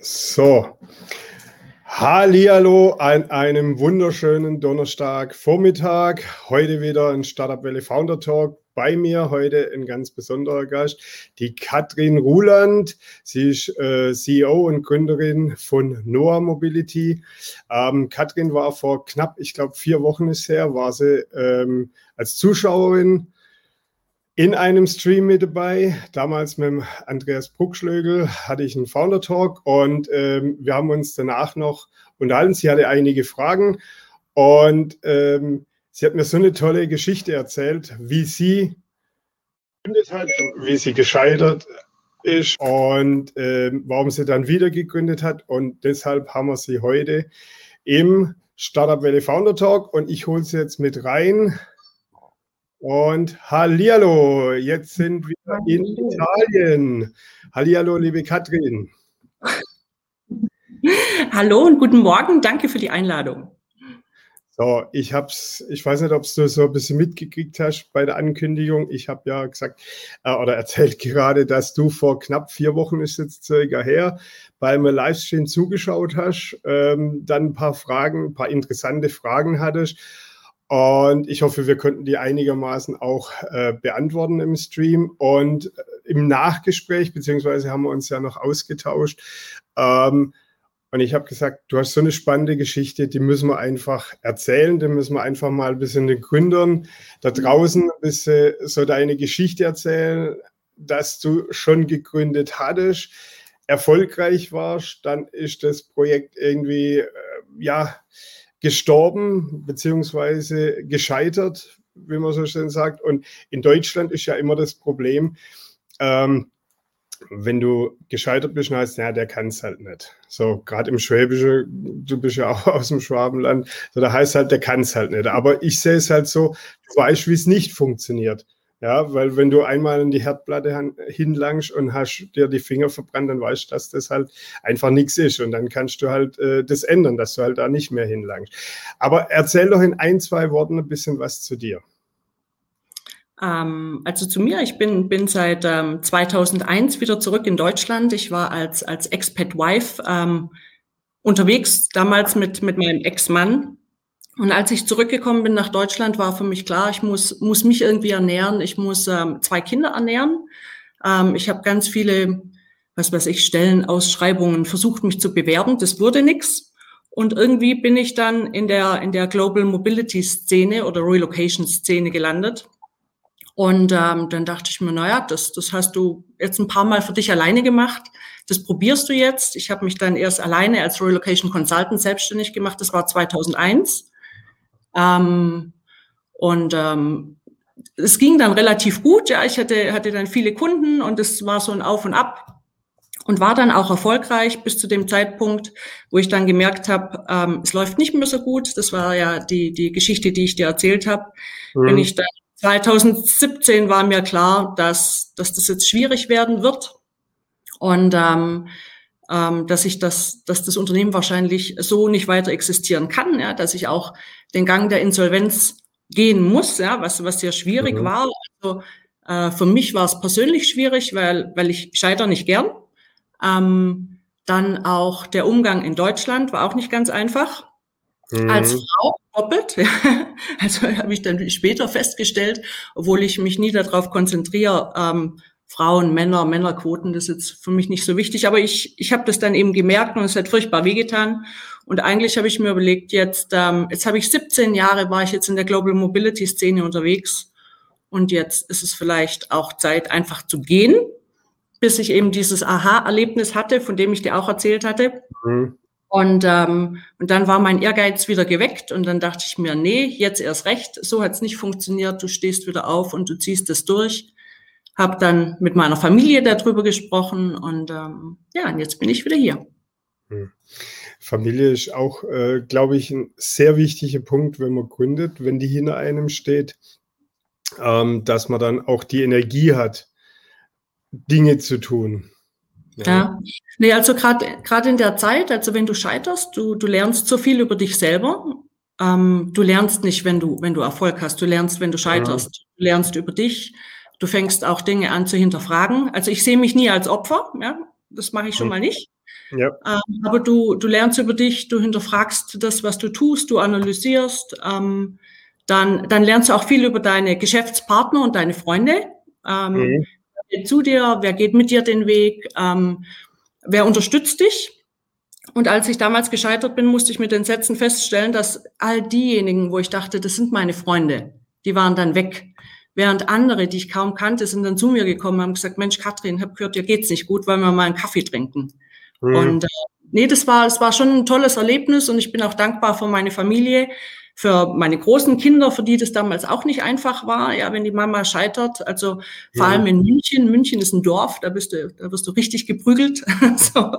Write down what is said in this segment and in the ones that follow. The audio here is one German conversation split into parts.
So. Hallihallo an einem wunderschönen Donnerstagvormittag. Heute wieder ein Startup Welle Founder Talk. Bei mir heute ein ganz besonderer Gast, die Katrin Ruland. Sie ist äh, CEO und Gründerin von Noah Mobility. Ähm, Katrin war vor knapp, ich glaube, vier Wochen ist her, war sie ähm, als Zuschauerin in einem Stream mit dabei. Damals mit Andreas Bruckschlögel hatte ich einen Founder Talk und ähm, wir haben uns danach noch unterhalten. Sie hatte einige Fragen und ähm, sie hat mir so eine tolle Geschichte erzählt, wie sie hat, wie sie gescheitert ist und ähm, warum sie dann wieder gegründet hat. Und deshalb haben wir sie heute im Startup Welle Founder Talk und ich hole sie jetzt mit rein. Und Hallihallo, jetzt sind wir in Italien. Hallihallo, liebe Katrin. Hallo und guten Morgen, danke für die Einladung. So, ich hab's, ich weiß nicht, ob du so ein bisschen mitgekriegt hast bei der Ankündigung. Ich habe ja gesagt äh, oder erzählt gerade, dass du vor knapp vier Wochen ist jetzt circa her, beim Livestream zugeschaut hast, ähm, dann ein paar Fragen, ein paar interessante Fragen hattest und ich hoffe, wir konnten die einigermaßen auch äh, beantworten im Stream. Und äh, im Nachgespräch, beziehungsweise haben wir uns ja noch ausgetauscht. Ähm, und ich habe gesagt, du hast so eine spannende Geschichte, die müssen wir einfach erzählen, die müssen wir einfach mal ein bisschen den Gründern da draußen ein bisschen so deine Geschichte erzählen, dass du schon gegründet hattest, erfolgreich warst, dann ist das Projekt irgendwie, äh, ja, gestorben beziehungsweise gescheitert, wie man so schön sagt. Und in Deutschland ist ja immer das Problem, ähm, wenn du gescheitert bist, heißt ja, der kann es halt nicht. So, gerade im Schwäbischen, du bist ja auch aus dem Schwabenland, so da heißt halt, der kann es halt nicht. Aber ich sehe es halt so, du weißt, wie es nicht funktioniert. Ja, weil wenn du einmal in die Herdplatte hinlangst und hast dir die Finger verbrannt, dann weißt du, dass das halt einfach nichts ist. Und dann kannst du halt äh, das ändern, dass du halt da nicht mehr hinlangst. Aber erzähl doch in ein, zwei Worten ein bisschen was zu dir. Ähm, also zu mir, ich bin, bin seit ähm, 2001 wieder zurück in Deutschland. Ich war als, als Expat-Wife ähm, unterwegs, damals mit, mit meinem Ex-Mann und als ich zurückgekommen bin nach Deutschland, war für mich klar, ich muss, muss mich irgendwie ernähren. Ich muss ähm, zwei Kinder ernähren. Ähm, ich habe ganz viele, was weiß ich, Stellenausschreibungen versucht, mich zu bewerben. Das wurde nix. Und irgendwie bin ich dann in der, in der Global Mobility Szene oder Relocation Szene gelandet. Und ähm, dann dachte ich mir, naja, das, das hast du jetzt ein paar Mal für dich alleine gemacht. Das probierst du jetzt. Ich habe mich dann erst alleine als Relocation Consultant selbstständig gemacht. Das war 2001. Ähm, und ähm, es ging dann relativ gut. Ja, ich hatte, hatte dann viele Kunden und es war so ein Auf und Ab und war dann auch erfolgreich bis zu dem Zeitpunkt, wo ich dann gemerkt habe, ähm, es läuft nicht mehr so gut. Das war ja die, die Geschichte, die ich dir erzählt habe. Mhm. Wenn ich dann 2017 war mir klar, dass, dass das jetzt schwierig werden wird und ähm, ähm, dass ich das, dass das Unternehmen wahrscheinlich so nicht weiter existieren kann, ja, dass ich auch den Gang der Insolvenz gehen muss, ja, was, was sehr schwierig mhm. war. Also, äh, für mich war es persönlich schwierig, weil, weil ich scheiter nicht gern. Ähm, dann auch der Umgang in Deutschland war auch nicht ganz einfach. Mhm. Als Frau doppelt. also habe ich dann später festgestellt, obwohl ich mich nie darauf konzentriere, ähm, Frauen, Männer, Männerquoten, das ist jetzt für mich nicht so wichtig, aber ich, ich habe das dann eben gemerkt und es hat furchtbar wehgetan. Und eigentlich habe ich mir überlegt, jetzt, ähm, jetzt habe ich 17 Jahre, war ich jetzt in der Global Mobility Szene unterwegs und jetzt ist es vielleicht auch Zeit, einfach zu gehen, bis ich eben dieses Aha-Erlebnis hatte, von dem ich dir auch erzählt hatte. Mhm. Und, ähm, und dann war mein Ehrgeiz wieder geweckt und dann dachte ich mir, nee, jetzt erst recht, so hat es nicht funktioniert, du stehst wieder auf und du ziehst es durch habe dann mit meiner Familie darüber gesprochen und ähm, ja, und jetzt bin ich wieder hier. Hm. Familie ist auch, äh, glaube ich, ein sehr wichtiger Punkt, wenn man gründet, wenn die hinter einem steht, ähm, dass man dann auch die Energie hat, Dinge zu tun. Ja, ja. nee, also gerade gerade in der Zeit, also wenn du scheiterst, du, du lernst so viel über dich selber. Ähm, du lernst nicht, wenn du, wenn du Erfolg hast, du lernst, wenn du scheiterst. Ja. Du lernst über dich, Du fängst auch Dinge an zu hinterfragen. Also ich sehe mich nie als Opfer. Ja? Das mache ich schon mhm. mal nicht. Ja. Ähm, aber du, du lernst über dich, du hinterfragst das, was du tust, du analysierst. Ähm, dann, dann lernst du auch viel über deine Geschäftspartner und deine Freunde. Ähm, mhm. Wer geht zu dir? Wer geht mit dir den Weg? Ähm, wer unterstützt dich? Und als ich damals gescheitert bin, musste ich mit den Sätzen feststellen, dass all diejenigen, wo ich dachte, das sind meine Freunde, die waren dann weg. Während andere, die ich kaum kannte, sind dann zu mir gekommen und haben gesagt, Mensch, Katrin, hab gehört, dir geht's nicht gut, wollen wir mal einen Kaffee trinken. Mhm. Und äh, nee, das war, das war schon ein tolles Erlebnis und ich bin auch dankbar für meine Familie, für meine großen Kinder, für die das damals auch nicht einfach war, ja, wenn die Mama scheitert. Also vor ja. allem in München. München ist ein Dorf, da bist du, da wirst du richtig geprügelt. so.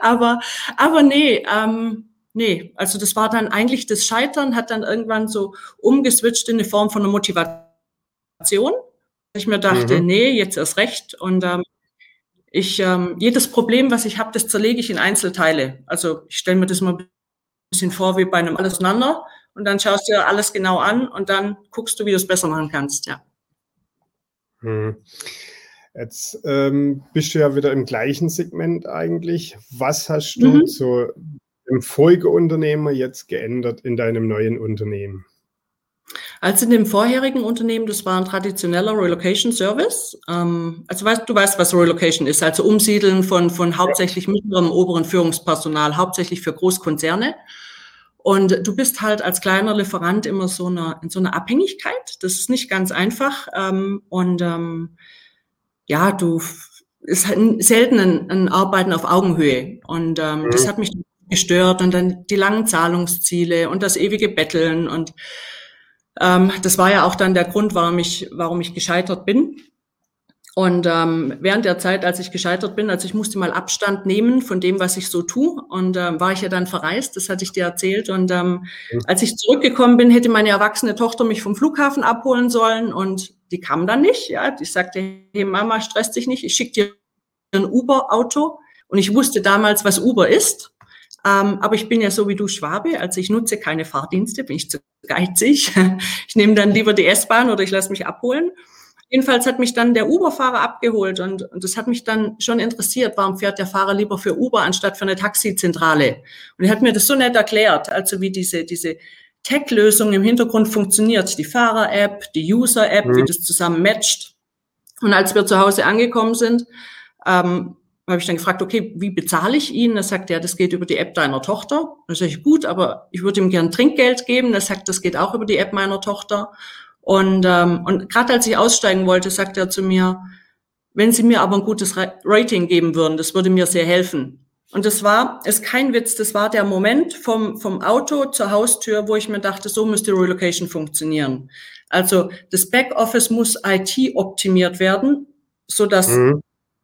Aber, aber nee, ähm, nee, also das war dann eigentlich das Scheitern, hat dann irgendwann so umgeswitcht in eine Form von einer Motivation. Ich mir dachte, mhm. nee, jetzt erst recht. Und ähm, ich, ähm, jedes Problem, was ich habe, das zerlege ich in Einzelteile. Also ich stelle mir das mal ein bisschen vor wie bei einem Alles auseinander und dann schaust du dir alles genau an und dann guckst du, wie du es besser machen kannst, ja. Hm. Jetzt ähm, bist du ja wieder im gleichen Segment eigentlich. Was hast du mhm. zu dem Folgeunternehmer jetzt geändert in deinem neuen Unternehmen? Also in dem vorherigen Unternehmen, das war ein traditioneller Relocation Service. Ähm, also weißt, du weißt, was Relocation ist, also Umsiedeln von, von hauptsächlich mittlerem, oberen Führungspersonal, hauptsächlich für Großkonzerne. Und du bist halt als kleiner Lieferant immer so eine, in so einer Abhängigkeit. Das ist nicht ganz einfach. Ähm, und ähm, ja, du ist halt selten ein, ein Arbeiten auf Augenhöhe. Und ähm, mhm. das hat mich gestört. Und dann die langen Zahlungsziele und das ewige Betteln. Und ähm, das war ja auch dann der Grund, warum ich, warum ich gescheitert bin. Und ähm, während der Zeit, als ich gescheitert bin, also ich musste mal Abstand nehmen von dem, was ich so tue, und ähm, war ich ja dann verreist, das hatte ich dir erzählt. Und ähm, mhm. als ich zurückgekommen bin, hätte meine erwachsene Tochter mich vom Flughafen abholen sollen und die kam dann nicht. Ja, die sagte, hey Mama, stress dich nicht, ich schicke dir ein Uber-Auto. Und ich wusste damals, was Uber ist. Ähm, aber ich bin ja so wie du Schwabe, also ich nutze keine Fahrdienste, bin ich zu geizig. Ich nehme dann lieber die S-Bahn oder ich lasse mich abholen. Jedenfalls hat mich dann der Uber-Fahrer abgeholt und, und das hat mich dann schon interessiert, warum fährt der Fahrer lieber für Uber anstatt für eine Taxizentrale? Und er hat mir das so nett erklärt, also wie diese, diese Tech-Lösung im Hintergrund funktioniert, die Fahrer-App, die User-App, mhm. wie das zusammen matcht. Und als wir zu Hause angekommen sind, ähm, habe ich dann gefragt, okay, wie bezahle ich ihn? Er sagt, ja, das geht über die App deiner Tochter. Dann sage ich, gut, aber ich würde ihm gern Trinkgeld geben. Er sagt, das geht auch über die App meiner Tochter. Und, ähm, und gerade als ich aussteigen wollte, sagte er zu mir, wenn Sie mir aber ein gutes Rating geben würden, das würde mir sehr helfen. Und das war, ist kein Witz, das war der Moment vom, vom Auto zur Haustür, wo ich mir dachte, so müsste Relocation funktionieren. Also das Backoffice muss IT optimiert werden, so dass mhm.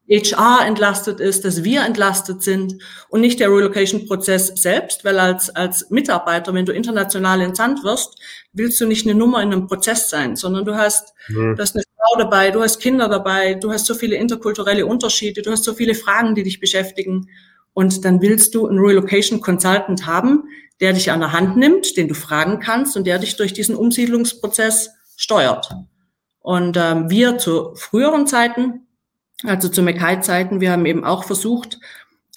HR entlastet ist, dass wir entlastet sind und nicht der Relocation-Prozess selbst, weil als, als Mitarbeiter, wenn du international entsandt wirst, willst du nicht eine Nummer in einem Prozess sein, sondern du hast, mhm. du hast eine Frau dabei, du hast Kinder dabei, du hast so viele interkulturelle Unterschiede, du hast so viele Fragen, die dich beschäftigen. Und dann willst du einen Relocation Consultant haben, der dich an der Hand nimmt, den du fragen kannst und der dich durch diesen Umsiedlungsprozess steuert. Und ähm, wir zu früheren Zeiten also zu Mackay-Zeiten, wir haben eben auch versucht,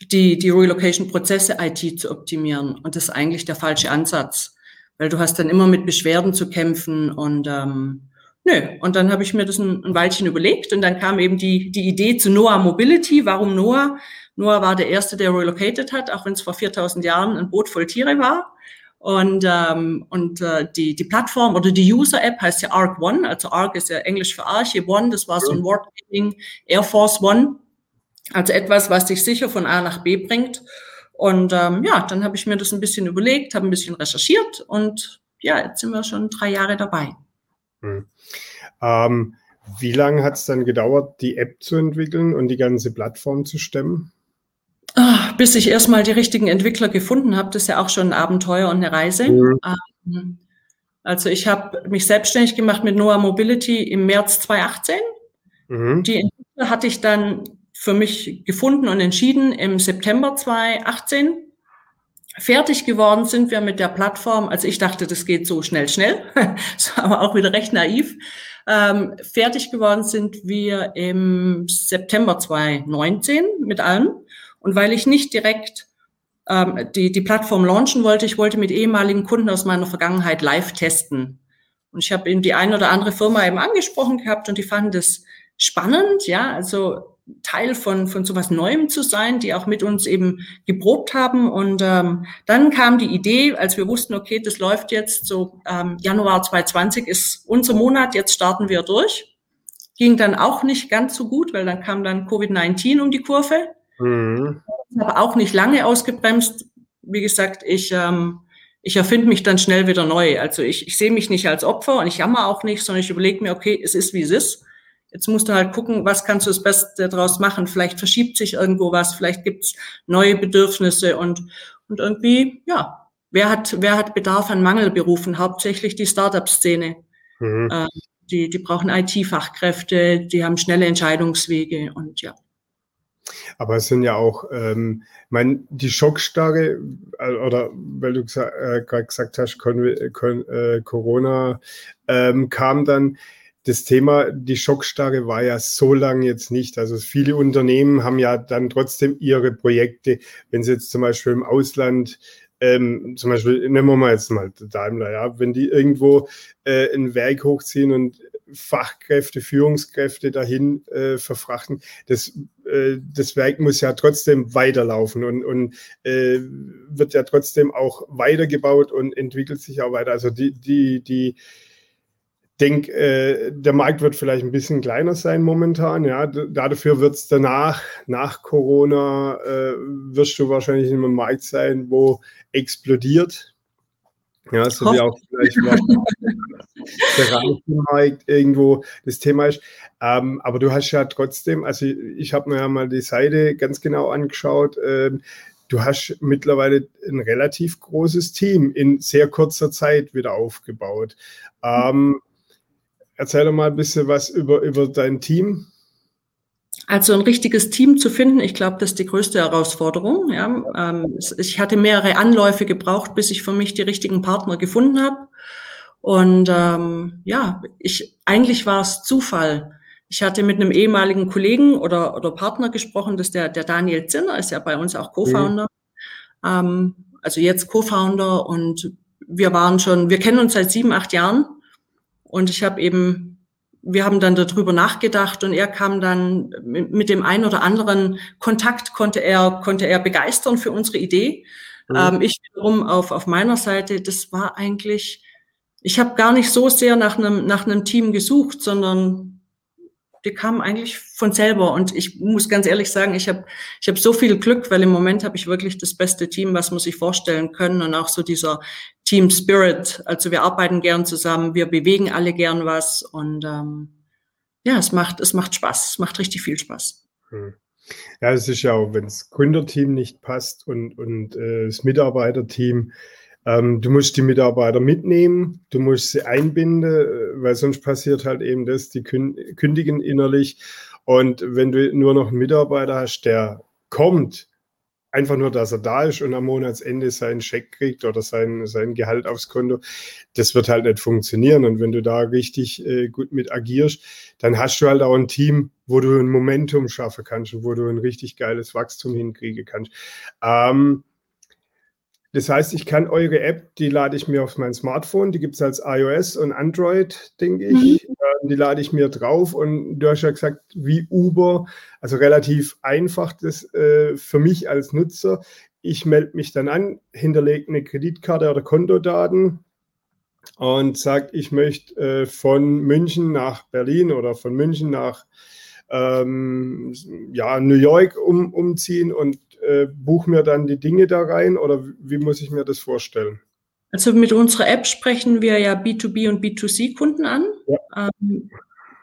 die, die Relocation-Prozesse IT zu optimieren. Und das ist eigentlich der falsche Ansatz, weil du hast dann immer mit Beschwerden zu kämpfen und ähm, nö. Und dann habe ich mir das ein, ein Weilchen überlegt und dann kam eben die, die Idee zu Noah Mobility. Warum Noah? Noah war der Erste, der relocated hat, auch wenn es vor 4000 Jahren ein Boot voll Tiere war. Und, ähm, und äh, die, die Plattform oder die User-App heißt ja Arc One. Also Arc ist ja Englisch für Arche. One, das war so ein Wording. Air Force One. Also etwas, was dich sicher von A nach B bringt. Und ähm, ja, dann habe ich mir das ein bisschen überlegt, habe ein bisschen recherchiert und ja, jetzt sind wir schon drei Jahre dabei. Hm. Ähm, wie lange hat es dann gedauert, die App zu entwickeln und die ganze Plattform zu stemmen? Ah, bis ich erstmal die richtigen Entwickler gefunden habe, das ist ja auch schon ein Abenteuer und eine Reise. Mhm. Ähm, also ich habe mich selbstständig gemacht mit Noah Mobility im März 2018. Mhm. Die Entwickler hatte ich dann für mich gefunden und entschieden im September 2018. fertig geworden sind wir mit der Plattform. Also ich dachte, das geht so schnell, schnell. das war aber auch wieder recht naiv. Ähm, fertig geworden sind wir im September 2019 mit allem. Und weil ich nicht direkt ähm, die, die Plattform launchen wollte, ich wollte mit ehemaligen Kunden aus meiner Vergangenheit live testen. Und ich habe eben die eine oder andere Firma eben angesprochen gehabt und die fanden das spannend, ja, also Teil von, von sowas Neuem zu sein, die auch mit uns eben geprobt haben. Und ähm, dann kam die Idee, als wir wussten, okay, das läuft jetzt so ähm, Januar 2020 ist unser Monat, jetzt starten wir durch. Ging dann auch nicht ganz so gut, weil dann kam dann Covid-19 um die Kurve. Mhm. Aber auch nicht lange ausgebremst. Wie gesagt, ich, ähm, ich erfinde mich dann schnell wieder neu. Also ich, ich sehe mich nicht als Opfer und ich jammer auch nicht, sondern ich überlege mir, okay, es ist wie es ist. Jetzt musst du halt gucken, was kannst du das Beste daraus machen. Vielleicht verschiebt sich irgendwo was, vielleicht gibt's neue Bedürfnisse und, und irgendwie, ja, wer hat, wer hat Bedarf an Mangelberufen? Hauptsächlich die Startup-Szene. Mhm. Äh, die, die brauchen IT-Fachkräfte, die haben schnelle Entscheidungswege und ja. Aber es sind ja auch, ähm, mein, die Schockstarre, äh, oder weil du gesagt, äh, gerade gesagt hast, Kon Kon äh, Corona ähm, kam dann, das Thema, die Schockstarre war ja so lange jetzt nicht. Also viele Unternehmen haben ja dann trotzdem ihre Projekte, wenn sie jetzt zum Beispiel im Ausland, ähm, zum Beispiel, nehmen wir mal jetzt mal Daimler, ja, wenn die irgendwo äh, ein Werk hochziehen und Fachkräfte, Führungskräfte dahin äh, verfrachten, das, äh, das Werk muss ja trotzdem weiterlaufen und, und äh, wird ja trotzdem auch weitergebaut und entwickelt sich auch weiter. Also die, die, die, denke, äh, der Markt wird vielleicht ein bisschen kleiner sein momentan. Ja, dafür wird es danach, nach Corona, äh, wirst du wahrscheinlich in einem Markt sein, wo explodiert. Ja, so wie auch vielleicht Reifenmarkt irgendwo das Thema ist. Ähm, aber du hast ja trotzdem, also ich, ich habe mir ja mal die Seite ganz genau angeschaut. Ähm, du hast mittlerweile ein relativ großes Team in sehr kurzer Zeit wieder aufgebaut. Ähm, Erzähl doch mal ein bisschen was über, über dein Team. Also ein richtiges Team zu finden, ich glaube, das ist die größte Herausforderung. Ja. Ähm, ich hatte mehrere Anläufe gebraucht, bis ich für mich die richtigen Partner gefunden habe. Und ähm, ja, ich eigentlich war es Zufall. Ich hatte mit einem ehemaligen Kollegen oder, oder Partner gesprochen, das ist der, der Daniel Zinner, ist ja bei uns auch Co-Founder. Mhm. Ähm, also jetzt Co-Founder und wir waren schon, wir kennen uns seit sieben, acht Jahren und ich habe eben, wir haben dann darüber nachgedacht und er kam dann mit dem einen oder anderen Kontakt konnte er, konnte er begeistern für unsere Idee. Mhm. Ähm, ich wiederum auf, auf meiner Seite, das war eigentlich, ich habe gar nicht so sehr nach einem, nach einem Team gesucht, sondern die kamen eigentlich von selber. Und ich muss ganz ehrlich sagen, ich habe ich hab so viel Glück, weil im Moment habe ich wirklich das beste Team, was man sich vorstellen können. Und auch so dieser Team Spirit. Also wir arbeiten gern zusammen, wir bewegen alle gern was. Und ähm, ja, es macht, es macht Spaß. Es macht richtig viel Spaß. Hm. Ja, es ist ja auch, wenn das Gründerteam nicht passt und, und äh, das Mitarbeiterteam, ähm, du musst die Mitarbeiter mitnehmen, du musst sie einbinden, äh, weil sonst passiert halt eben das, die kündigen innerlich. Und wenn du nur noch einen Mitarbeiter hast, der kommt, einfach nur, dass er da ist und am Monatsende seinen Scheck kriegt oder sein, sein Gehalt aufs Konto, das wird halt nicht funktionieren. Und wenn du da richtig äh, gut mit agierst, dann hast du halt auch ein Team, wo du ein Momentum schaffen kannst und wo du ein richtig geiles Wachstum hinkriegen kannst. Ähm, das heißt, ich kann eure App, die lade ich mir auf mein Smartphone, die gibt es als iOS und Android, denke ich. Mhm. Ähm, die lade ich mir drauf und du hast ja gesagt, wie Uber, also relativ einfach das äh, für mich als Nutzer. Ich melde mich dann an, hinterlege eine Kreditkarte oder Kontodaten und sage, ich möchte äh, von München nach Berlin oder von München nach ähm, ja, New York um, umziehen und äh, buche mir dann die Dinge da rein oder wie muss ich mir das vorstellen? Also mit unserer App sprechen wir ja B2B und B2C-Kunden an. Ja. Ähm,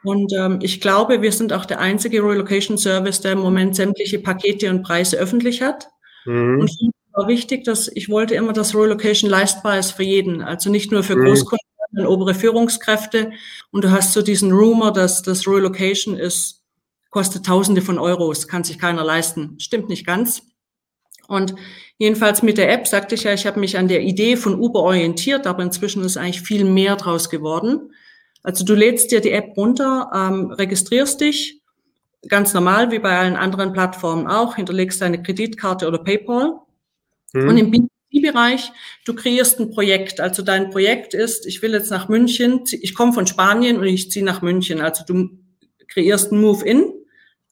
und ähm, ich glaube, wir sind auch der einzige Relocation Service, der im Moment sämtliche Pakete und Preise öffentlich hat. Mhm. Und es war wichtig, dass ich wollte immer, dass Relocation leistbar ist für jeden. Also nicht nur für mhm. Großkunden, sondern obere Führungskräfte. Und du hast so diesen Rumor, dass das Relocation ist, kostet Tausende von Euros, kann sich keiner leisten. Stimmt nicht ganz. Und jedenfalls mit der App sagte ich ja, ich habe mich an der Idee von Uber orientiert, aber inzwischen ist eigentlich viel mehr draus geworden. Also du lädst dir die App runter, ähm, registrierst dich, ganz normal wie bei allen anderen Plattformen auch, hinterlegst deine Kreditkarte oder PayPal. Mhm. Und im B2B-Bereich, du kreierst ein Projekt. Also dein Projekt ist, ich will jetzt nach München, ich komme von Spanien und ich ziehe nach München. Also du kreierst ein Move-In-Projekt.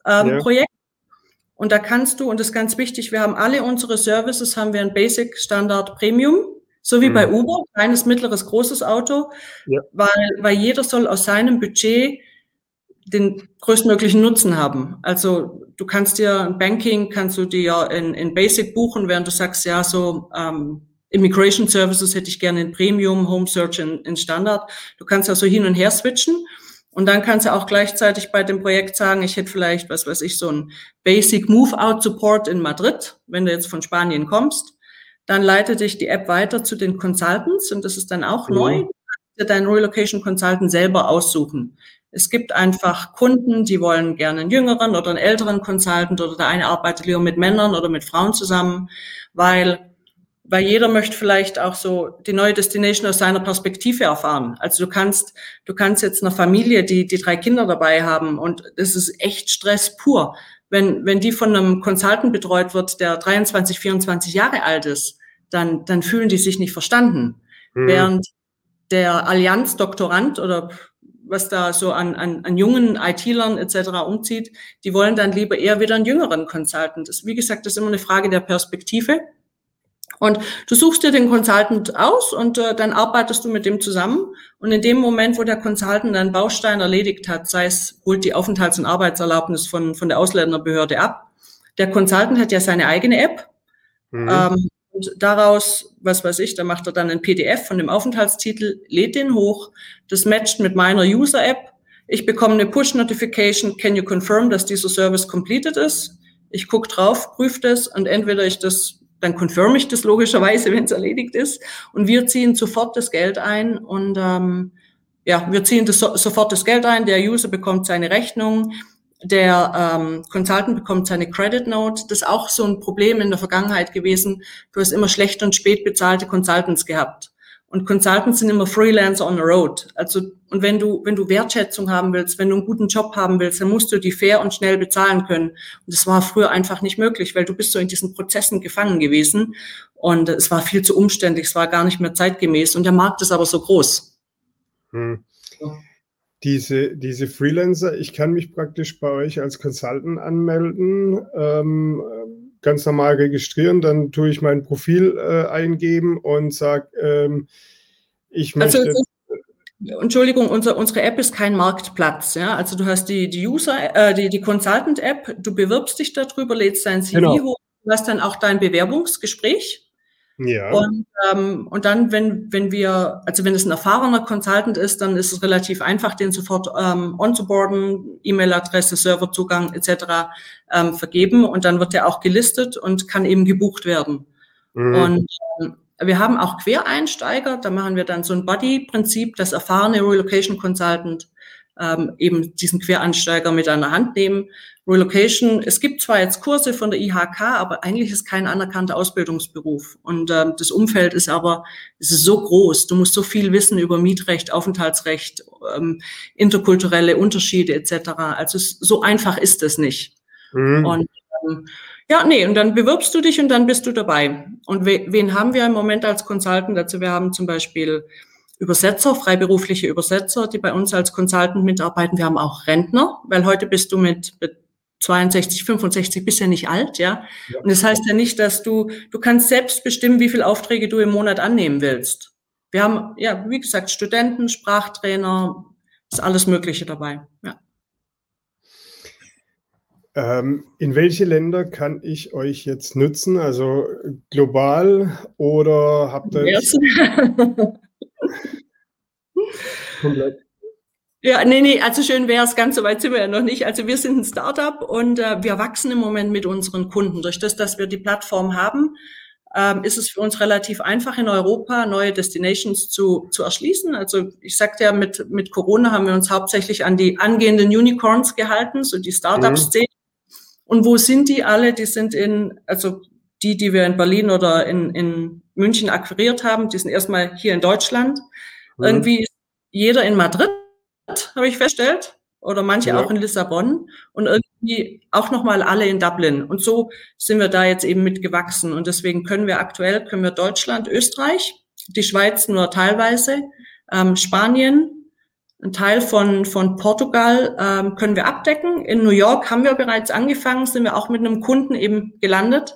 Ähm, ja. Und da kannst du, und das ist ganz wichtig, wir haben alle unsere Services, haben wir ein Basic Standard Premium, so wie mhm. bei Uber, kleines, mittleres, großes Auto, ja. weil, weil jeder soll aus seinem Budget den größtmöglichen Nutzen haben. Also du kannst dir ein Banking, kannst du dir in, in Basic buchen, während du sagst, ja, so ähm, Immigration Services hätte ich gerne in Premium, Home Search in, in Standard. Du kannst also hin und her switchen. Und dann kannst du auch gleichzeitig bei dem Projekt sagen, ich hätte vielleicht, was weiß ich, so ein Basic Move-Out Support in Madrid, wenn du jetzt von Spanien kommst. Dann leitet dich die App weiter zu den Consultants und das ist dann auch mhm. neu. Du kannst dir deinen Relocation Consultant selber aussuchen. Es gibt einfach Kunden, die wollen gerne einen jüngeren oder einen älteren Consultant oder der eine arbeitet lieber mit Männern oder mit Frauen zusammen, weil weil jeder möchte vielleicht auch so die neue Destination aus seiner Perspektive erfahren. Also du kannst, du kannst jetzt einer Familie, die, die drei Kinder dabei haben und das ist echt Stress pur. Wenn, wenn die von einem Consultant betreut wird, der 23, 24 Jahre alt ist, dann, dann fühlen die sich nicht verstanden. Mhm. Während der Allianz-Doktorand oder was da so an, an, an jungen IT-Lern etc. umzieht, die wollen dann lieber eher wieder einen jüngeren Consultant. Das, wie gesagt, das ist immer eine Frage der Perspektive. Und du suchst dir den Consultant aus und äh, dann arbeitest du mit dem zusammen. Und in dem Moment, wo der Consultant einen Baustein erledigt hat, sei es, holt die Aufenthalts- und Arbeitserlaubnis von, von der Ausländerbehörde ab. Der Consultant hat ja seine eigene App. Mhm. Ähm, und daraus, was weiß ich, da macht er dann ein PDF von dem Aufenthaltstitel, lädt den hoch. Das matcht mit meiner User-App. Ich bekomme eine Push-Notification, can you confirm, dass dieser Service completed ist? Ich gucke drauf, prüfe das und entweder ich das dann confirme ich das logischerweise, wenn es erledigt ist. Und wir ziehen sofort das Geld ein und ähm, ja, wir ziehen das so, sofort das Geld ein. Der User bekommt seine Rechnung, der ähm, Consultant bekommt seine Credit Note. Das ist auch so ein Problem in der Vergangenheit gewesen. Du hast immer schlecht und spät bezahlte Consultants gehabt. Und Consultants sind immer Freelancer on the road. Also, und wenn du, wenn du Wertschätzung haben willst, wenn du einen guten Job haben willst, dann musst du die fair und schnell bezahlen können. Und das war früher einfach nicht möglich, weil du bist so in diesen Prozessen gefangen gewesen. Und es war viel zu umständlich, es war gar nicht mehr zeitgemäß. Und der Markt ist aber so groß. Hm. Diese, diese Freelancer, ich kann mich praktisch bei euch als Consultant anmelden. Ähm, ganz normal registrieren, dann tue ich mein Profil äh, eingeben und sage, ähm, ich also möchte. Also, Entschuldigung, unser, unsere App ist kein Marktplatz. Ja? Also du hast die, die User, äh, die, die Consultant-App, du bewirbst dich darüber, lädst dein CV genau. hoch, du hast dann auch dein Bewerbungsgespräch. Ja. Und, ähm, und dann, wenn, wenn wir, also wenn es ein erfahrener Consultant ist, dann ist es relativ einfach, den sofort ähm, onzuboarden, E-Mail-Adresse, Serverzugang etc. Ähm, vergeben und dann wird er auch gelistet und kann eben gebucht werden. Mhm. Und ähm, wir haben auch Quereinsteiger, da machen wir dann so ein Buddy-Prinzip, das erfahrene Relocation Consultant ähm, eben diesen Quereinsteiger mit einer Hand nehmen. Relocation, es gibt zwar jetzt Kurse von der IHK, aber eigentlich ist kein anerkannter Ausbildungsberuf. Und ähm, das Umfeld ist aber, es ist so groß. Du musst so viel wissen über Mietrecht, Aufenthaltsrecht, ähm, interkulturelle Unterschiede etc. Also es, so einfach ist es nicht. Mhm. Und ähm, ja, nee, und dann bewirbst du dich und dann bist du dabei. Und we wen haben wir im Moment als Consultant? Also wir haben zum Beispiel Übersetzer, freiberufliche Übersetzer, die bei uns als Consultant mitarbeiten. Wir haben auch Rentner, weil heute bist du mit, mit 62, 65 bist ja nicht alt, ja? ja. Und das heißt ja nicht, dass du, du kannst selbst bestimmen, wie viele Aufträge du im Monat annehmen willst. Wir haben, ja, wie gesagt, Studenten, Sprachtrainer, ist alles Mögliche dabei, ja. Ähm, in welche Länder kann ich euch jetzt nutzen? Also global oder habt ihr. Komplett. Ja, nee, nee, also schön wäre es, ganz so weit sind wir ja noch nicht. Also wir sind ein Startup und äh, wir wachsen im Moment mit unseren Kunden. Durch das, dass wir die Plattform haben, ähm, ist es für uns relativ einfach in Europa neue Destinations zu, zu erschließen. Also ich sagte ja, mit, mit Corona haben wir uns hauptsächlich an die angehenden Unicorns gehalten, so die Startup-Szene. Mhm. Und wo sind die alle? Die sind in, also die, die wir in Berlin oder in, in München akquiriert haben, die sind erstmal hier in Deutschland. Mhm. Irgendwie ist jeder in Madrid, habe ich festgestellt, oder manche ja. auch in Lissabon und irgendwie auch nochmal alle in Dublin. Und so sind wir da jetzt eben mitgewachsen. Und deswegen können wir aktuell, können wir Deutschland, Österreich, die Schweiz nur teilweise, ähm, Spanien, ein Teil von, von Portugal ähm, können wir abdecken. In New York haben wir bereits angefangen, sind wir auch mit einem Kunden eben gelandet.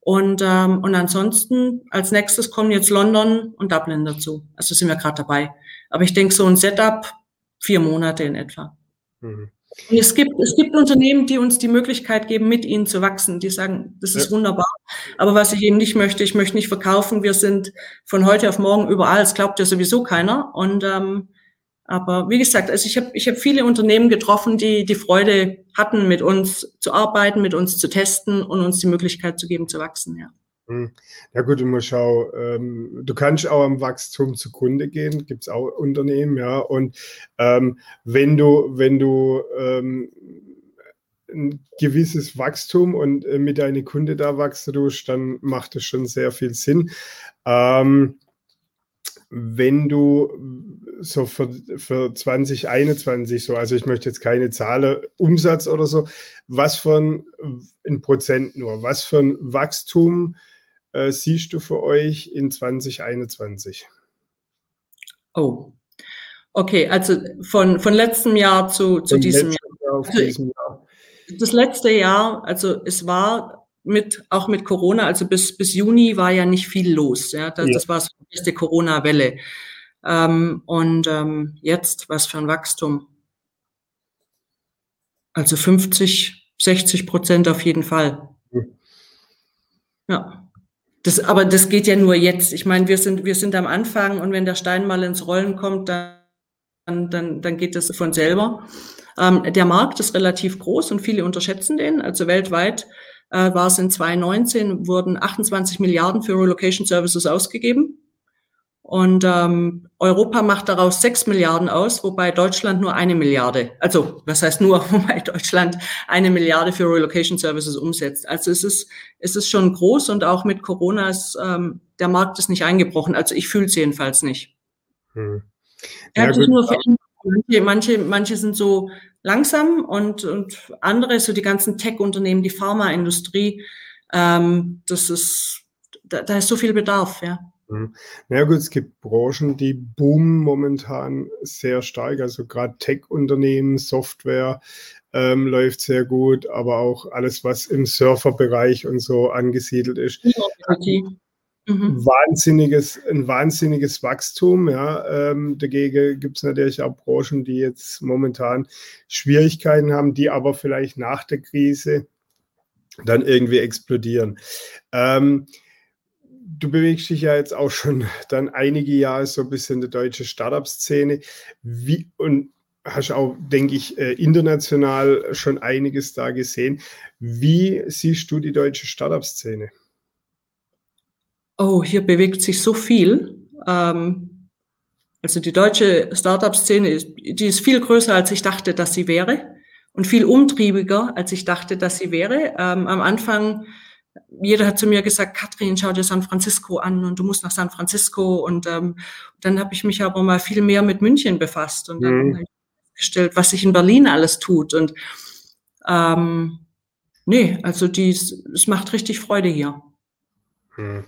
Und, ähm, und ansonsten als nächstes kommen jetzt London und Dublin dazu. Also sind wir gerade dabei. Aber ich denke, so ein Setup vier Monate in etwa. Mhm. Und es gibt, es gibt Unternehmen, die uns die Möglichkeit geben, mit ihnen zu wachsen. Die sagen, das ist ja. wunderbar. Aber was ich eben nicht möchte, ich möchte nicht verkaufen. Wir sind von heute auf morgen überall. Das glaubt ja sowieso keiner. Und ähm, aber wie gesagt, also ich habe ich hab viele Unternehmen getroffen, die die Freude hatten, mit uns zu arbeiten, mit uns zu testen und uns die Möglichkeit zu geben, zu wachsen. Ja. Hm. Ja gut, musst schau, ähm, du kannst auch am Wachstum zugrunde gehen, gibt es auch Unternehmen, ja. Und ähm, wenn du, wenn du ähm, ein gewisses Wachstum und äh, mit deinen Kunden da wachsen tust, dann macht das schon sehr viel Sinn. Ähm, wenn du so für, für 2021 so, also ich möchte jetzt keine Zahlen, Umsatz oder so, was für ein, in Prozent nur, was für ein Wachstum äh, siehst du für euch in 2021? Oh, okay, also von, von letztem Jahr zu, zu diesem Jahr. Jahr, also diesem Jahr. Das letzte Jahr, also es war mit, auch mit Corona, also bis, bis Juni war ja nicht viel los. Ja, das, ja. das war so die erste Corona-Welle. Ähm, und ähm, jetzt, was für ein Wachstum? Also 50, 60 Prozent auf jeden Fall. Ja. Das, aber das geht ja nur jetzt. Ich meine, wir sind, wir sind am Anfang und wenn der Stein mal ins Rollen kommt, dann, dann, dann geht das von selber. Ähm, der Markt ist relativ groß und viele unterschätzen den. Also weltweit äh, war es in 2019, wurden 28 Milliarden für Relocation Services ausgegeben. Und ähm, Europa macht daraus sechs Milliarden aus, wobei Deutschland nur eine Milliarde, also was heißt nur, wobei Deutschland eine Milliarde für Relocation Services umsetzt. Also es ist, es ist schon groß und auch mit Corona ist ähm, der Markt ist nicht eingebrochen. Also ich fühle es jedenfalls nicht. Hm. Ja, er nur manche, manche, manche sind so langsam und, und andere, so die ganzen Tech-Unternehmen, die Pharmaindustrie, ähm, das ist, da, da ist so viel Bedarf, ja. Mhm. Na ja, gut, es gibt Branchen, die boomen momentan sehr stark. Also gerade Tech-Unternehmen, Software ähm, läuft sehr gut, aber auch alles, was im Surferbereich und so angesiedelt ist. Okay. Mhm. Wahnsinniges, ein wahnsinniges Wachstum. Ja. Ähm, dagegen gibt es natürlich auch Branchen, die jetzt momentan Schwierigkeiten haben, die aber vielleicht nach der Krise dann irgendwie explodieren. Ähm, du bewegst dich ja jetzt auch schon dann einige Jahre so ein bisschen in der deutschen Startup-Szene. Wie, und hast auch, denke ich, äh, international schon einiges da gesehen. Wie siehst du die deutsche Startup-Szene? Oh, hier bewegt sich so viel. Ähm, also die deutsche Startup-Szene ist, die ist viel größer, als ich dachte, dass sie wäre und viel umtriebiger, als ich dachte, dass sie wäre. Ähm, am Anfang jeder hat zu mir gesagt, Katrin, schau dir San Francisco an und du musst nach San Francisco. Und ähm, dann habe ich mich aber mal viel mehr mit München befasst und dann mhm. habe ich festgestellt, was sich in Berlin alles tut. Und ähm, nee, also die, es macht richtig Freude hier. Mhm.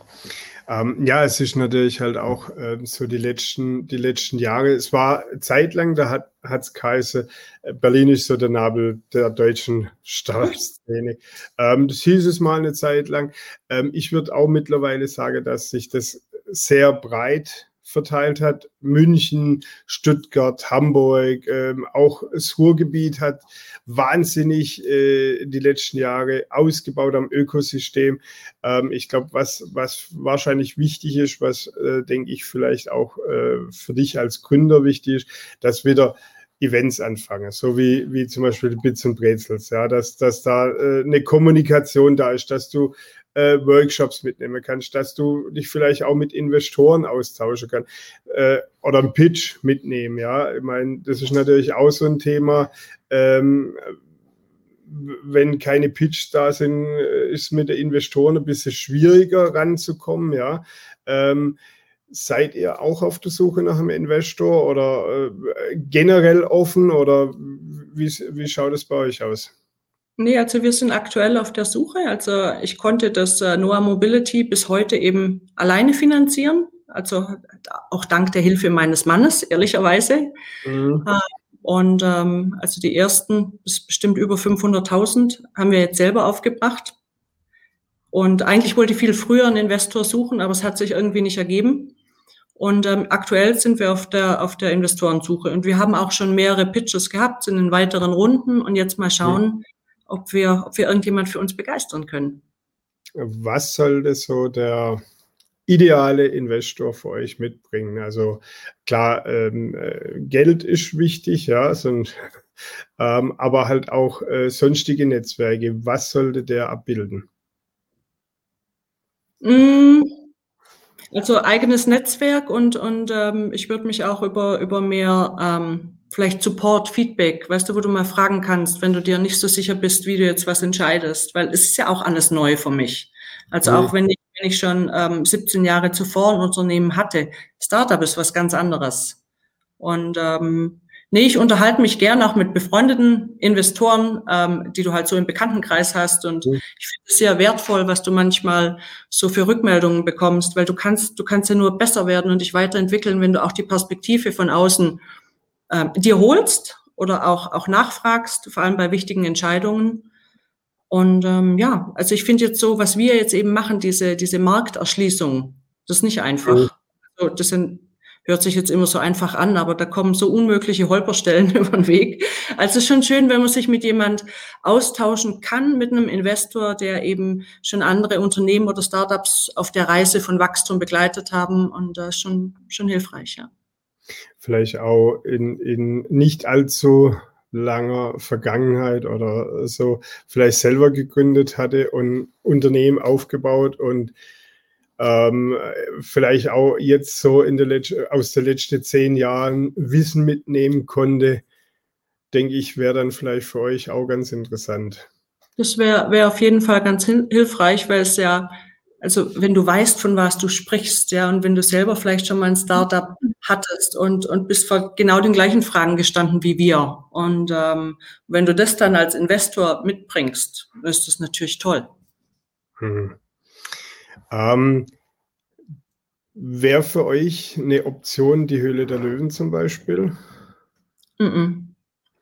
Ähm, ja, es ist natürlich halt auch äh, so die letzten, die letzten Jahre. Es war zeitlang, da hat es geheißen, äh, Berlin ist so der Nabel der deutschen Startup-Szene. Ähm, das hieß es mal eine Zeit lang. Ähm, ich würde auch mittlerweile sagen, dass sich das sehr breit verteilt hat. München, Stuttgart, Hamburg, ähm, auch das Ruhrgebiet hat wahnsinnig äh, die letzten Jahre ausgebaut am Ökosystem. Ähm, ich glaube, was, was wahrscheinlich wichtig ist, was äh, denke ich vielleicht auch äh, für dich als Gründer wichtig ist, dass wieder Events anfangen, so wie, wie zum Beispiel Bits und Brezels, ja, dass, dass da äh, eine Kommunikation da ist, dass du äh, Workshops mitnehmen kannst, dass du dich vielleicht auch mit Investoren austauschen kannst äh, oder einen Pitch mitnehmen. Ja, ich meine, das ist natürlich auch so ein Thema. Ähm, wenn keine Pitch da sind, ist mit den Investoren ein bisschen schwieriger ranzukommen. Ja. Ähm, seid ihr auch auf der Suche nach einem Investor oder äh, generell offen oder wie, wie schaut es bei euch aus? Nee, also wir sind aktuell auf der Suche. Also ich konnte das äh, Noah Mobility bis heute eben alleine finanzieren. Also auch dank der Hilfe meines Mannes, ehrlicherweise. Mhm. Äh, und ähm, also die ersten, bestimmt über 500.000, haben wir jetzt selber aufgebracht. Und eigentlich wollte ich viel früher einen Investor suchen, aber es hat sich irgendwie nicht ergeben. Und ähm, aktuell sind wir auf der, auf der Investorensuche. Und wir haben auch schon mehrere Pitches gehabt, in den weiteren Runden. Und jetzt mal schauen, ob wir, ob wir irgendjemand für uns begeistern können. Was sollte so der ideale Investor für euch mitbringen? Also klar, ähm, äh, Geld ist wichtig, ja, sind, ähm, aber halt auch äh, sonstige Netzwerke. Was sollte der abbilden? Mm, also eigenes Netzwerk und, und ähm, ich würde mich auch über, über mehr ähm, vielleicht Support, Feedback, weißt du, wo du mal fragen kannst, wenn du dir nicht so sicher bist, wie du jetzt was entscheidest, weil es ist ja auch alles neu für mich. Also mhm. auch wenn ich, wenn ich schon ähm, 17 Jahre zuvor ein Unternehmen hatte, Startup ist was ganz anderes. Und ähm, nee, ich unterhalte mich gern auch mit befreundeten Investoren, ähm, die du halt so im Bekanntenkreis hast. Und mhm. ich finde es sehr wertvoll, was du manchmal so für Rückmeldungen bekommst, weil du kannst, du kannst ja nur besser werden und dich weiterentwickeln, wenn du auch die Perspektive von außen äh, dir holst oder auch, auch nachfragst, vor allem bei wichtigen Entscheidungen. Und ähm, ja, also ich finde jetzt so, was wir jetzt eben machen, diese, diese Markterschließung, das ist nicht einfach. Mhm. Also das sind, hört sich jetzt immer so einfach an, aber da kommen so unmögliche Holperstellen über den Weg. Also es ist schon schön, wenn man sich mit jemand austauschen kann, mit einem Investor, der eben schon andere Unternehmen oder Startups auf der Reise von Wachstum begleitet haben. Und das ist schon, schon hilfreich, ja vielleicht auch in, in nicht allzu langer Vergangenheit oder so vielleicht selber gegründet hatte und Unternehmen aufgebaut und ähm, vielleicht auch jetzt so in der aus den letzten zehn Jahren Wissen mitnehmen konnte, denke ich, wäre dann vielleicht für euch auch ganz interessant. Das wäre wär auf jeden Fall ganz hilfreich, weil es ja also wenn du weißt, von was du sprichst, ja, und wenn du selber vielleicht schon mal ein Startup hattest und, und bist vor genau den gleichen Fragen gestanden wie wir. Und ähm, wenn du das dann als Investor mitbringst, ist das natürlich toll. Hm. Ähm, Wäre für euch eine Option die Höhle der Löwen zum Beispiel? Mm -mm.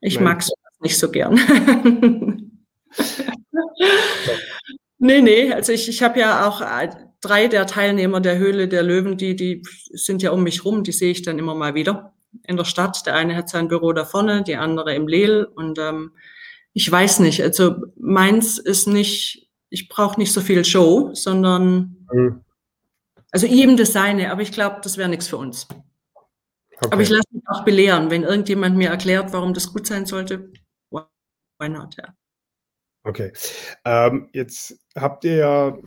Ich mag es nicht so gern. Nee, nee, also ich, ich habe ja auch äh, drei der Teilnehmer der Höhle der Löwen, die, die sind ja um mich rum, die sehe ich dann immer mal wieder in der Stadt. Der eine hat sein Büro da vorne, die andere im Lehl und ähm, ich weiß nicht, also meins ist nicht, ich brauche nicht so viel Show, sondern mhm. also jedem das seine, aber ich glaube, das wäre nichts für uns. Okay. Aber ich lasse mich auch belehren, wenn irgendjemand mir erklärt, warum das gut sein sollte, why not, ja. Okay. Ähm, jetzt habt ihr ja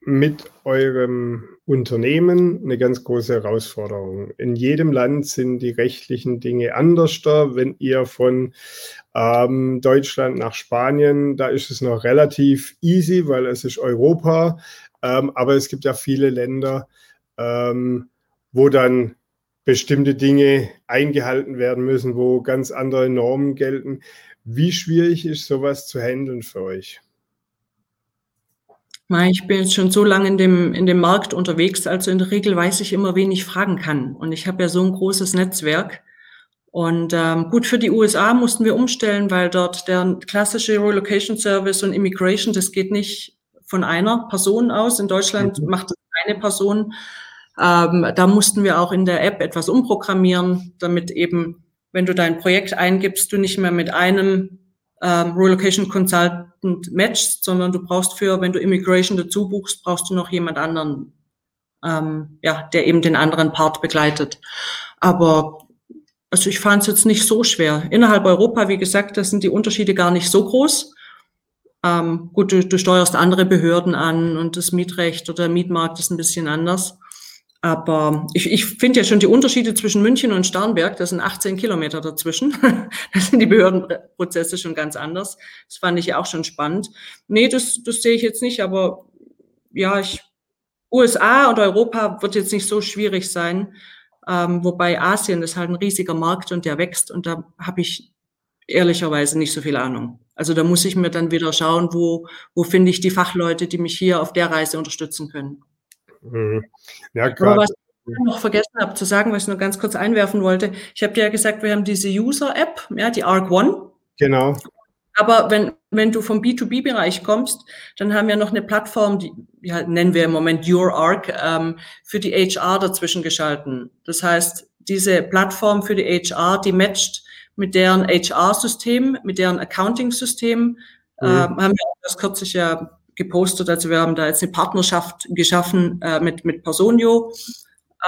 mit eurem Unternehmen eine ganz große Herausforderung. In jedem Land sind die rechtlichen Dinge anders. Wenn ihr von ähm, Deutschland nach Spanien, da ist es noch relativ easy, weil es ist Europa. Ähm, aber es gibt ja viele Länder, ähm, wo dann bestimmte Dinge eingehalten werden müssen, wo ganz andere Normen gelten. Wie schwierig ist sowas zu handeln für euch? Ich bin jetzt schon so lange in dem, in dem Markt unterwegs, also in der Regel weiß ich immer, wen ich fragen kann. Und ich habe ja so ein großes Netzwerk. Und ähm, gut, für die USA mussten wir umstellen, weil dort der klassische Relocation Service und Immigration, das geht nicht von einer Person aus. In Deutschland mhm. macht das eine Person. Ähm, da mussten wir auch in der App etwas umprogrammieren, damit eben wenn du dein Projekt eingibst, du nicht mehr mit einem ähm, Relocation Consultant matchst, sondern du brauchst für, wenn du Immigration dazu buchst, brauchst du noch jemand anderen, ähm, ja, der eben den anderen Part begleitet. Aber also ich fand es jetzt nicht so schwer. Innerhalb Europa, wie gesagt, da sind die Unterschiede gar nicht so groß. Ähm, gut, du, du steuerst andere Behörden an und das Mietrecht oder der Mietmarkt ist ein bisschen anders. Aber ich, ich finde ja schon die Unterschiede zwischen München und Starnberg, das sind 18 Kilometer dazwischen. da sind die Behördenprozesse schon ganz anders. Das fand ich ja auch schon spannend. Nee, das, das sehe ich jetzt nicht, aber ja, ich, USA und Europa wird jetzt nicht so schwierig sein. Ähm, wobei Asien ist halt ein riesiger Markt und der wächst und da habe ich ehrlicherweise nicht so viel Ahnung. Also da muss ich mir dann wieder schauen, wo, wo finde ich die Fachleute, die mich hier auf der Reise unterstützen können. Mhm. Ja, Aber was ich noch vergessen habe zu sagen, was ich nur ganz kurz einwerfen wollte, ich habe dir ja gesagt, wir haben diese User-App, ja, die Arc One. Genau. Aber wenn, wenn du vom B2B-Bereich kommst, dann haben wir noch eine Plattform, die ja, nennen wir im Moment Your Arc, ähm, für die HR dazwischen geschalten. Das heißt, diese Plattform für die HR, die matcht mit deren HR-System, mit deren Accounting-System, mhm. äh, haben wir das kürzlich ja gepostet. Also wir haben da jetzt eine Partnerschaft geschaffen äh, mit, mit Personio.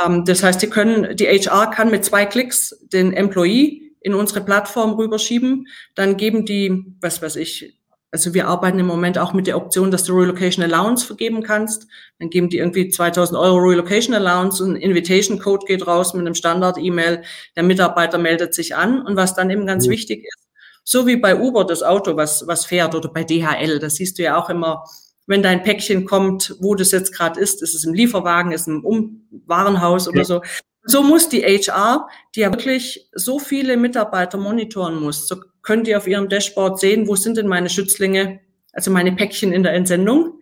Ähm, das heißt, die können, die HR kann mit zwei Klicks den Employee in unsere Plattform rüberschieben. Dann geben die, was weiß ich, also wir arbeiten im Moment auch mit der Option, dass du Relocation Allowance vergeben kannst. Dann geben die irgendwie 2000 Euro Relocation Allowance und ein Invitation Code geht raus mit einem Standard-E-Mail. Der Mitarbeiter meldet sich an. Und was dann eben ganz mhm. wichtig ist, so wie bei Uber das Auto, was, was fährt oder bei DHL, das siehst du ja auch immer, wenn dein Päckchen kommt, wo das jetzt gerade ist, ist es im Lieferwagen, ist es im um Warenhaus oder so. So muss die HR, die ja wirklich so viele Mitarbeiter monitoren muss, so könnt ihr auf ihrem Dashboard sehen, wo sind denn meine Schützlinge, also meine Päckchen in der Entsendung.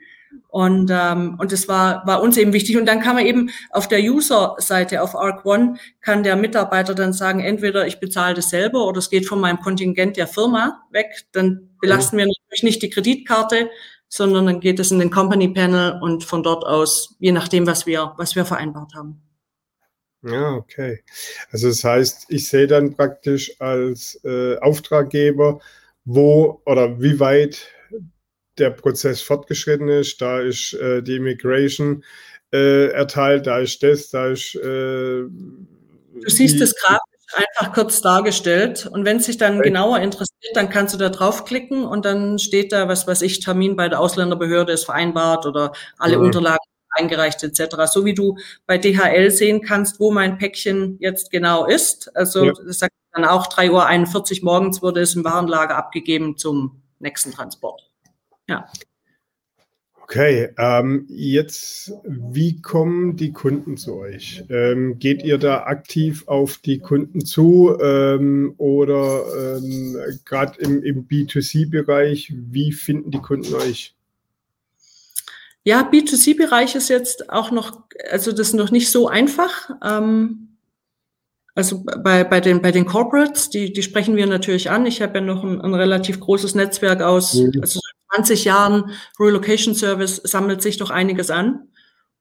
Und, ähm, und das war, war uns eben wichtig. Und dann kann man eben auf der User-Seite auf Arc One kann der Mitarbeiter dann sagen, entweder ich bezahle das selber oder es geht von meinem Kontingent der Firma weg. Dann belasten wir natürlich nicht die Kreditkarte, sondern dann geht es in den Company Panel und von dort aus, je nachdem, was wir, was wir vereinbart haben. Ja, okay. Also das heißt, ich sehe dann praktisch als äh, Auftraggeber, wo oder wie weit der Prozess fortgeschritten ist. Da ist äh, die Immigration äh, erteilt, da ist das, da ist. Äh, du siehst es grafisch einfach kurz dargestellt und wenn es sich dann genauer interessiert, dann kannst du da draufklicken und dann steht da, was weiß ich, Termin bei der Ausländerbehörde ist vereinbart oder alle mhm. Unterlagen eingereicht etc. So wie du bei DHL sehen kannst, wo mein Päckchen jetzt genau ist. Also ja. das sagt dann auch 3.41 Uhr morgens wurde es im Warenlager abgegeben zum nächsten Transport. Ja. Okay, ähm, jetzt, wie kommen die Kunden zu euch? Ähm, geht ihr da aktiv auf die Kunden zu ähm, oder ähm, gerade im, im B2C-Bereich, wie finden die Kunden euch? Ja, B2C-Bereich ist jetzt auch noch, also das ist noch nicht so einfach. Ähm, also bei, bei, den, bei den Corporates, die, die sprechen wir natürlich an. Ich habe ja noch ein, ein relativ großes Netzwerk aus, mhm. also 20 Jahren Relocation Service sammelt sich doch einiges an.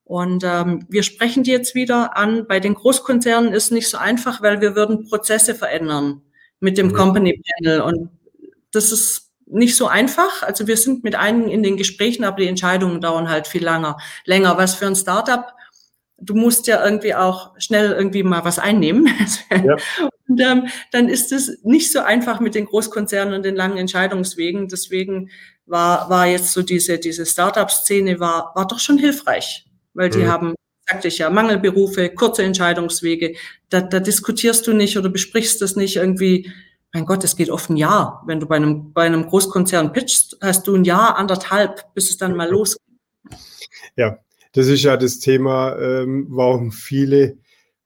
Und ähm, wir sprechen die jetzt wieder an. Bei den Großkonzernen ist nicht so einfach, weil wir würden Prozesse verändern mit dem mhm. Company Panel. Und das ist nicht so einfach. Also wir sind mit einigen in den Gesprächen, aber die Entscheidungen dauern halt viel länger. Länger. Was für ein Startup? Du musst ja irgendwie auch schnell irgendwie mal was einnehmen. Ja. Und ähm, dann ist es nicht so einfach mit den Großkonzernen und den langen Entscheidungswegen. Deswegen war, war jetzt so diese, diese Startup-Szene war, war doch schon hilfreich, weil die mhm. haben sagte ich ja, Mangelberufe, kurze Entscheidungswege, da, da diskutierst du nicht oder besprichst das nicht irgendwie mein Gott, es geht oft ein Jahr. Wenn du bei einem, bei einem Großkonzern pitchst, hast du ein Jahr, anderthalb, bis es dann mal losgeht. Ja, das ist ja das Thema, ähm, warum viele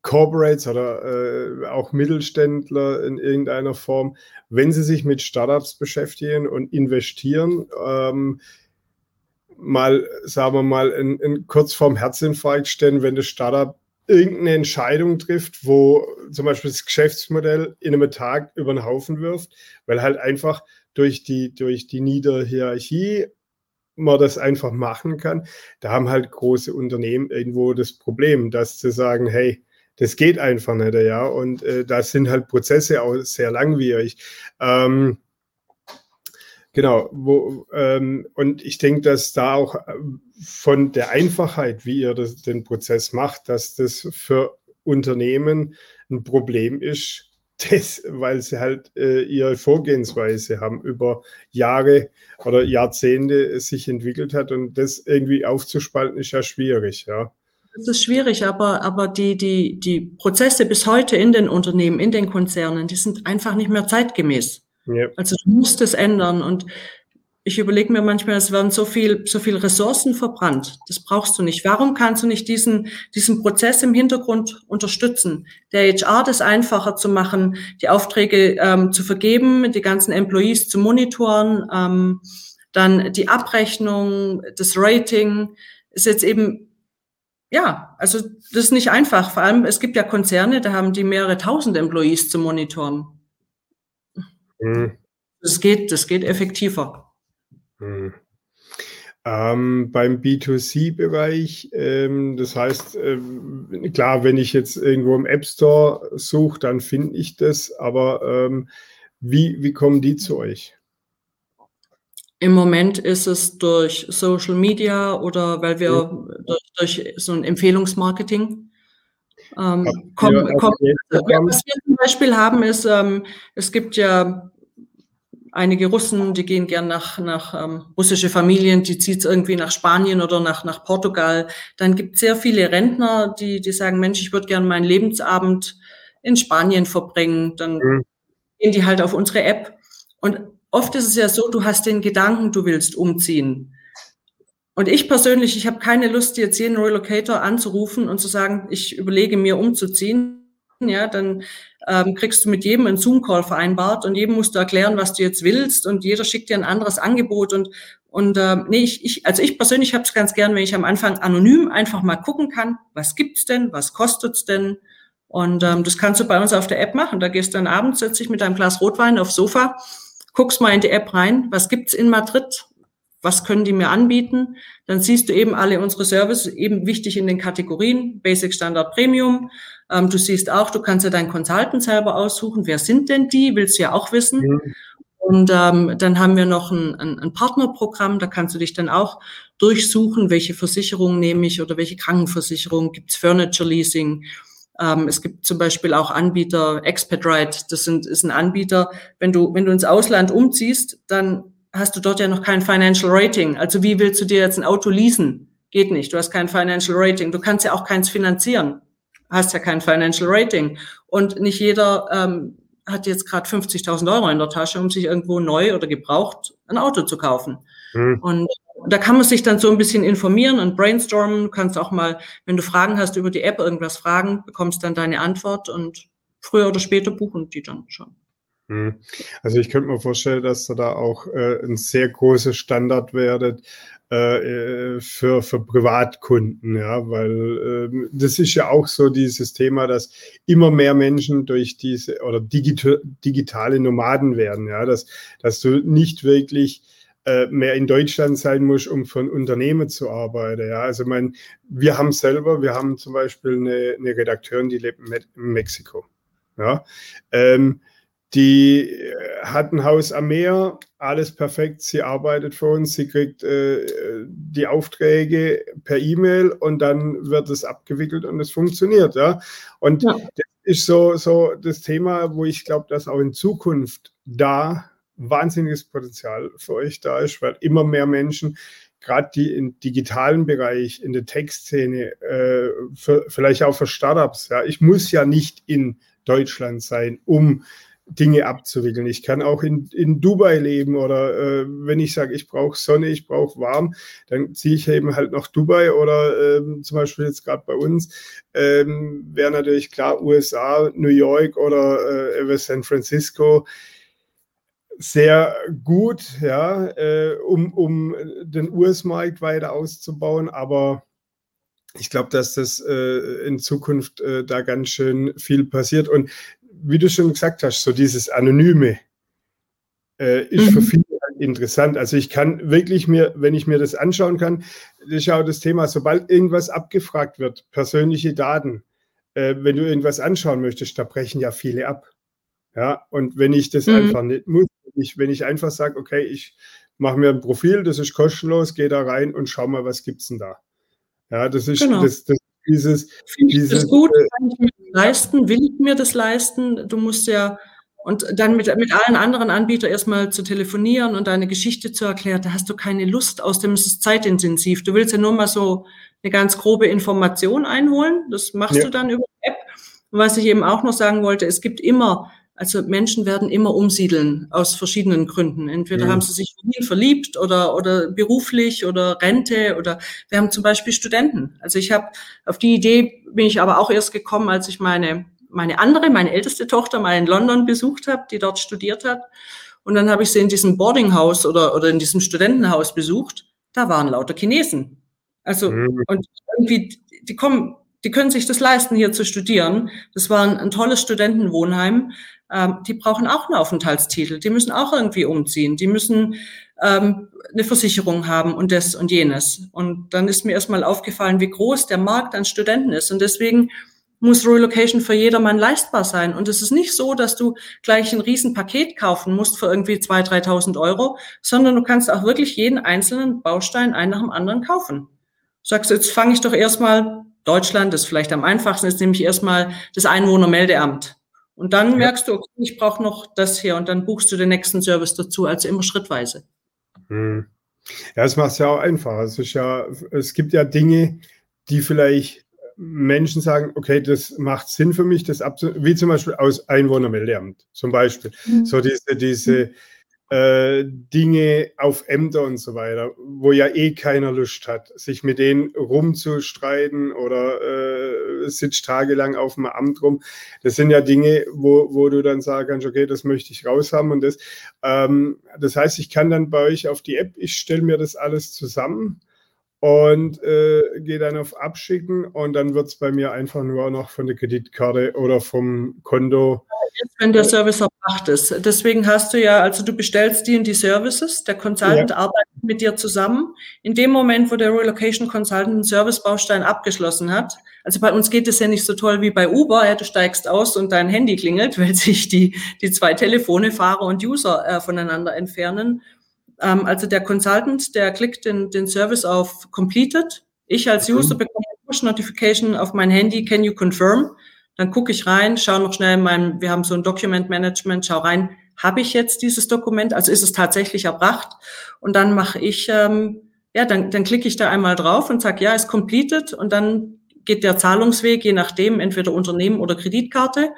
Corporates oder äh, auch Mittelständler in irgendeiner Form, wenn sie sich mit Startups beschäftigen und investieren, ähm, mal, sagen wir mal, in, in kurz vorm Herzinfarkt stehen, wenn das Startup irgendeine Entscheidung trifft, wo zum Beispiel das Geschäftsmodell in einem Tag über den Haufen wirft, weil halt einfach durch die, durch die Niederhierarchie man das einfach machen kann. Da haben halt große Unternehmen irgendwo das Problem, dass sie sagen, hey, das geht einfach nicht, ja. Und äh, da sind halt Prozesse auch sehr langwierig. Ähm, Genau, wo, ähm, und ich denke, dass da auch äh, von der Einfachheit, wie ihr das, den Prozess macht, dass das für Unternehmen ein Problem ist, das, weil sie halt äh, ihre Vorgehensweise haben über Jahre oder Jahrzehnte sich entwickelt hat und das irgendwie aufzuspalten ist ja schwierig, ja. Das ist schwierig, aber, aber die, die, die Prozesse bis heute in den Unternehmen, in den Konzernen, die sind einfach nicht mehr zeitgemäß. Ja. Also du musst es ändern und ich überlege mir manchmal, es werden so viel, so viel Ressourcen verbrannt. Das brauchst du nicht. Warum kannst du nicht diesen, diesen Prozess im Hintergrund unterstützen? Der HR das einfacher zu machen, die Aufträge ähm, zu vergeben, die ganzen Employees zu monitoren, ähm, dann die Abrechnung, das Rating ist jetzt eben ja, also das ist nicht einfach. Vor allem, es gibt ja Konzerne, da haben die mehrere tausend Employees zu monitoren. Mhm. Das geht, das geht effektiver. Mhm. Ähm, beim B2C-Bereich, ähm, das heißt, ähm, klar, wenn ich jetzt irgendwo im App Store suche, dann finde ich das, aber ähm, wie, wie kommen die zu euch? Im Moment ist es durch Social Media oder weil wir ja. durch, durch, so ein Empfehlungsmarketing ähm, kommen. Ja, kommen. Was wir zum Beispiel haben, ist, ähm, es gibt ja einige Russen, die gehen gern nach, nach ähm, russische Familien, die zieht irgendwie nach Spanien oder nach, nach Portugal. Dann gibt es sehr viele Rentner, die, die sagen, Mensch, ich würde gern meinen Lebensabend in Spanien verbringen. Dann mhm. gehen die halt auf unsere App. Und oft ist es ja so, du hast den Gedanken, du willst umziehen. Und ich persönlich, ich habe keine Lust, jetzt jeden Relocator anzurufen und zu sagen, ich überlege mir umzuziehen. Ja, dann ähm, kriegst du mit jedem einen Zoom-Call vereinbart und jedem musst du erklären, was du jetzt willst und jeder schickt dir ein anderes Angebot und und äh, nee, ich, ich also ich persönlich habe es ganz gern, wenn ich am Anfang anonym einfach mal gucken kann, was gibt's denn, was kostet's denn und ähm, das kannst du bei uns auf der App machen. Da gehst du dann abends, setzt dich mit einem Glas Rotwein aufs Sofa guckst mal in die App rein, was gibt's in Madrid, was können die mir anbieten, dann siehst du eben alle unsere Services, eben wichtig in den Kategorien, Basic, Standard, Premium. Ähm, du siehst auch, du kannst ja deinen Consultant selber aussuchen, wer sind denn die, willst du ja auch wissen. Mhm. Und ähm, dann haben wir noch ein, ein, ein Partnerprogramm, da kannst du dich dann auch durchsuchen, welche Versicherung nehme ich oder welche Krankenversicherung, gibt's Furniture Leasing, es gibt zum Beispiel auch Anbieter, Expatriate, das sind, ist ein Anbieter, wenn du, wenn du ins Ausland umziehst, dann hast du dort ja noch kein Financial Rating. Also wie willst du dir jetzt ein Auto leasen? Geht nicht. Du hast kein Financial Rating. Du kannst ja auch keins finanzieren. Hast ja kein Financial Rating. Und nicht jeder ähm, hat jetzt gerade 50.000 Euro in der Tasche, um sich irgendwo neu oder gebraucht ein Auto zu kaufen. Mhm. Und da kann man sich dann so ein bisschen informieren und brainstormen. Du kannst auch mal, wenn du Fragen hast über die App, irgendwas fragen, bekommst dann deine Antwort und früher oder später buchen die dann schon. Hm. Also ich könnte mir vorstellen, dass ihr da auch äh, ein sehr großer Standard werdet äh, äh, für, für Privatkunden, ja, weil äh, das ist ja auch so dieses Thema, dass immer mehr Menschen durch diese oder digita digitale Nomaden werden, ja, dass, dass du nicht wirklich mehr in Deutschland sein muss, um für ein Unternehmen zu arbeiten. Ja, also mein, wir haben selber, wir haben zum Beispiel eine, eine Redakteurin, die lebt in Mexiko. Ja, ähm, die äh, hat ein Haus am Meer, alles perfekt. Sie arbeitet für uns, sie kriegt äh, die Aufträge per E-Mail und dann wird es abgewickelt und es funktioniert. Ja? Und ja. das ist so, so das Thema, wo ich glaube, dass auch in Zukunft da wahnsinniges Potenzial für euch da ist, weil immer mehr Menschen, gerade die im digitalen Bereich, in der Tech-Szene, äh, vielleicht auch für Startups, ja, ich muss ja nicht in Deutschland sein, um Dinge abzuwickeln. Ich kann auch in, in Dubai leben oder äh, wenn ich sage, ich brauche Sonne, ich brauche warm, dann ziehe ich eben halt nach Dubai oder ähm, zum Beispiel jetzt gerade bei uns ähm, wäre natürlich klar USA, New York oder äh, San Francisco sehr gut, ja, äh, um, um den US-Markt weiter auszubauen, aber ich glaube, dass das äh, in Zukunft äh, da ganz schön viel passiert. Und wie du schon gesagt hast, so dieses Anonyme äh, ist mhm. für viele halt interessant. Also ich kann wirklich mir, wenn ich mir das anschauen kann, das ist ja auch das Thema, sobald irgendwas abgefragt wird, persönliche Daten, äh, wenn du irgendwas anschauen möchtest, da brechen ja viele ab. Ja, und wenn ich das mhm. einfach nicht muss, ich, wenn ich einfach sage, okay, ich mache mir ein Profil, das ist kostenlos, gehe da rein und schau mal, was gibt es denn da. Ja, das ist genau. das, das, dieses. Finde ich dieses, das gut? Äh, Kann ich mir das leisten? Will ich mir das leisten? Du musst ja und dann mit, mit allen anderen Anbietern erstmal zu telefonieren und deine Geschichte zu erklären, da hast du keine Lust, aus dem ist es zeitintensiv. Du willst ja nur mal so eine ganz grobe Information einholen. Das machst ja. du dann über die App. Und was ich eben auch noch sagen wollte, es gibt immer also Menschen werden immer umsiedeln aus verschiedenen Gründen. Entweder mhm. haben sie sich verliebt oder, oder beruflich oder Rente oder wir haben zum Beispiel Studenten. Also ich habe auf die Idee bin ich aber auch erst gekommen, als ich meine meine andere, meine älteste Tochter mal in London besucht habe, die dort studiert hat. Und dann habe ich sie in diesem Boardinghaus oder, oder in diesem Studentenhaus besucht. Da waren lauter Chinesen. Also, mhm. und irgendwie, die kommen, die können sich das leisten, hier zu studieren. Das war ein, ein tolles Studentenwohnheim ähm, die brauchen auch einen Aufenthaltstitel, die müssen auch irgendwie umziehen, die müssen ähm, eine Versicherung haben und das und jenes. Und dann ist mir erstmal aufgefallen, wie groß der Markt an Studenten ist. Und deswegen muss Relocation für jedermann leistbar sein. Und es ist nicht so, dass du gleich ein Riesenpaket kaufen musst für irgendwie 2.000, 3.000 Euro, sondern du kannst auch wirklich jeden einzelnen Baustein einen nach dem anderen kaufen. Sagst, jetzt fange ich doch erstmal, Deutschland ist vielleicht am einfachsten, ist nämlich erstmal das Einwohnermeldeamt. Und dann merkst du, okay, ich brauche noch das hier und dann buchst du den nächsten Service dazu, also immer schrittweise. Hm. Ja, das macht es ja auch einfacher. Es, ist ja, es gibt ja Dinge, die vielleicht Menschen sagen, okay, das macht Sinn für mich, das wie zum Beispiel aus Einwohnermeldeamt, zum Beispiel. Mhm. So diese, diese mhm äh, Dinge auf Ämter und so weiter, wo ja eh keiner Lust hat, sich mit denen rumzustreiten oder äh, sitzt tagelang auf dem Amt rum. Das sind ja Dinge, wo, wo du dann sagen kannst, okay, das möchte ich raushaben und das. Ähm, das heißt, ich kann dann bei euch auf die App, ich stelle mir das alles zusammen und äh, gehe dann auf Abschicken und dann wird es bei mir einfach nur noch von der Kreditkarte oder vom Konto. Jetzt, wenn der Service erbracht ist. Deswegen hast du ja, also du bestellst die in die Services, der Consultant ja. arbeitet mit dir zusammen. In dem Moment, wo der Relocation Consultant einen Servicebaustein abgeschlossen hat, also bei uns geht es ja nicht so toll wie bei Uber, ja, du steigst aus und dein Handy klingelt, weil sich die, die zwei Telefone, Fahrer und User äh, voneinander entfernen ähm, also der Consultant, der klickt den, den Service auf Completed. Ich als. User bekomme eine Push-Notification auf mein Handy, can you confirm? Dann gucke ich rein, schaue noch schnell in meinem, wir haben so ein Document Management, schau rein, habe ich jetzt dieses Dokument, also ist es tatsächlich erbracht? Und dann mache ich, ähm, ja, dann, dann klicke ich da einmal drauf und sage, ja, ist completed und dann geht der Zahlungsweg, je nachdem, entweder Unternehmen oder Kreditkarte.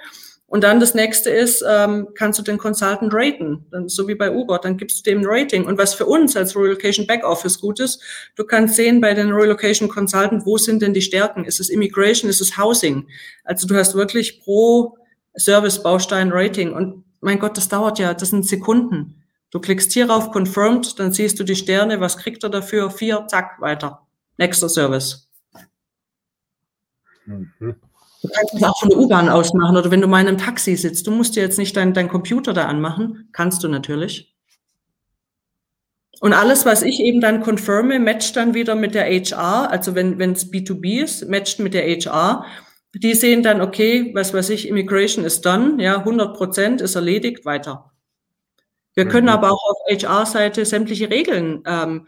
Und dann das nächste ist, ähm, kannst du den Consultant raten, dann, so wie bei Uber, dann gibst du dem ein Rating. Und was für uns als Relocation Backoffice gut ist, du kannst sehen bei den Relocation Consultant, wo sind denn die Stärken? Ist es Immigration, ist es Housing? Also du hast wirklich pro Service Baustein Rating. Und mein Gott, das dauert ja, das sind Sekunden. Du klickst hier auf Confirmed, dann siehst du die Sterne, was kriegt er dafür? Vier, zack, weiter. Nächster Service. Mhm. Du kannst es auch von der U-Bahn aus machen oder wenn du mal in einem Taxi sitzt. Du musst dir jetzt nicht deinen dein Computer da anmachen. Kannst du natürlich. Und alles, was ich eben dann confirme, matcht dann wieder mit der HR. Also wenn wenn es B2B ist, matcht mit der HR. Die sehen dann, okay, was weiß ich, Immigration ist done, ja, 100 Prozent ist erledigt, weiter. Wir können mhm. aber auch auf HR-Seite sämtliche Regeln ähm,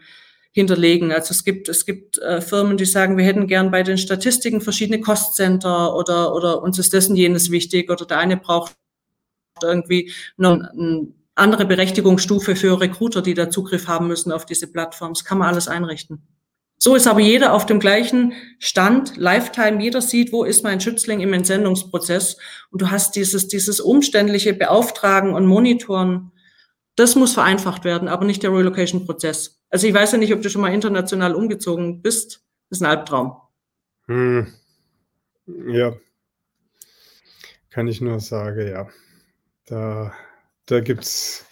hinterlegen. Also es gibt, es gibt äh, Firmen, die sagen, wir hätten gern bei den Statistiken verschiedene Kostcenter oder, oder uns ist und jenes wichtig oder der eine braucht irgendwie noch eine andere Berechtigungsstufe für Recruiter, die da Zugriff haben müssen auf diese Plattforms. Kann man alles einrichten. So ist aber jeder auf dem gleichen Stand, Lifetime. Jeder sieht, wo ist mein Schützling im Entsendungsprozess. Und du hast dieses, dieses umständliche Beauftragen und Monitoren. Das muss vereinfacht werden, aber nicht der Relocation-Prozess. Also ich weiß ja nicht, ob du schon mal international umgezogen bist. Das ist ein Albtraum. Hm. Ja. Kann ich nur sagen, ja. Da, da gibt es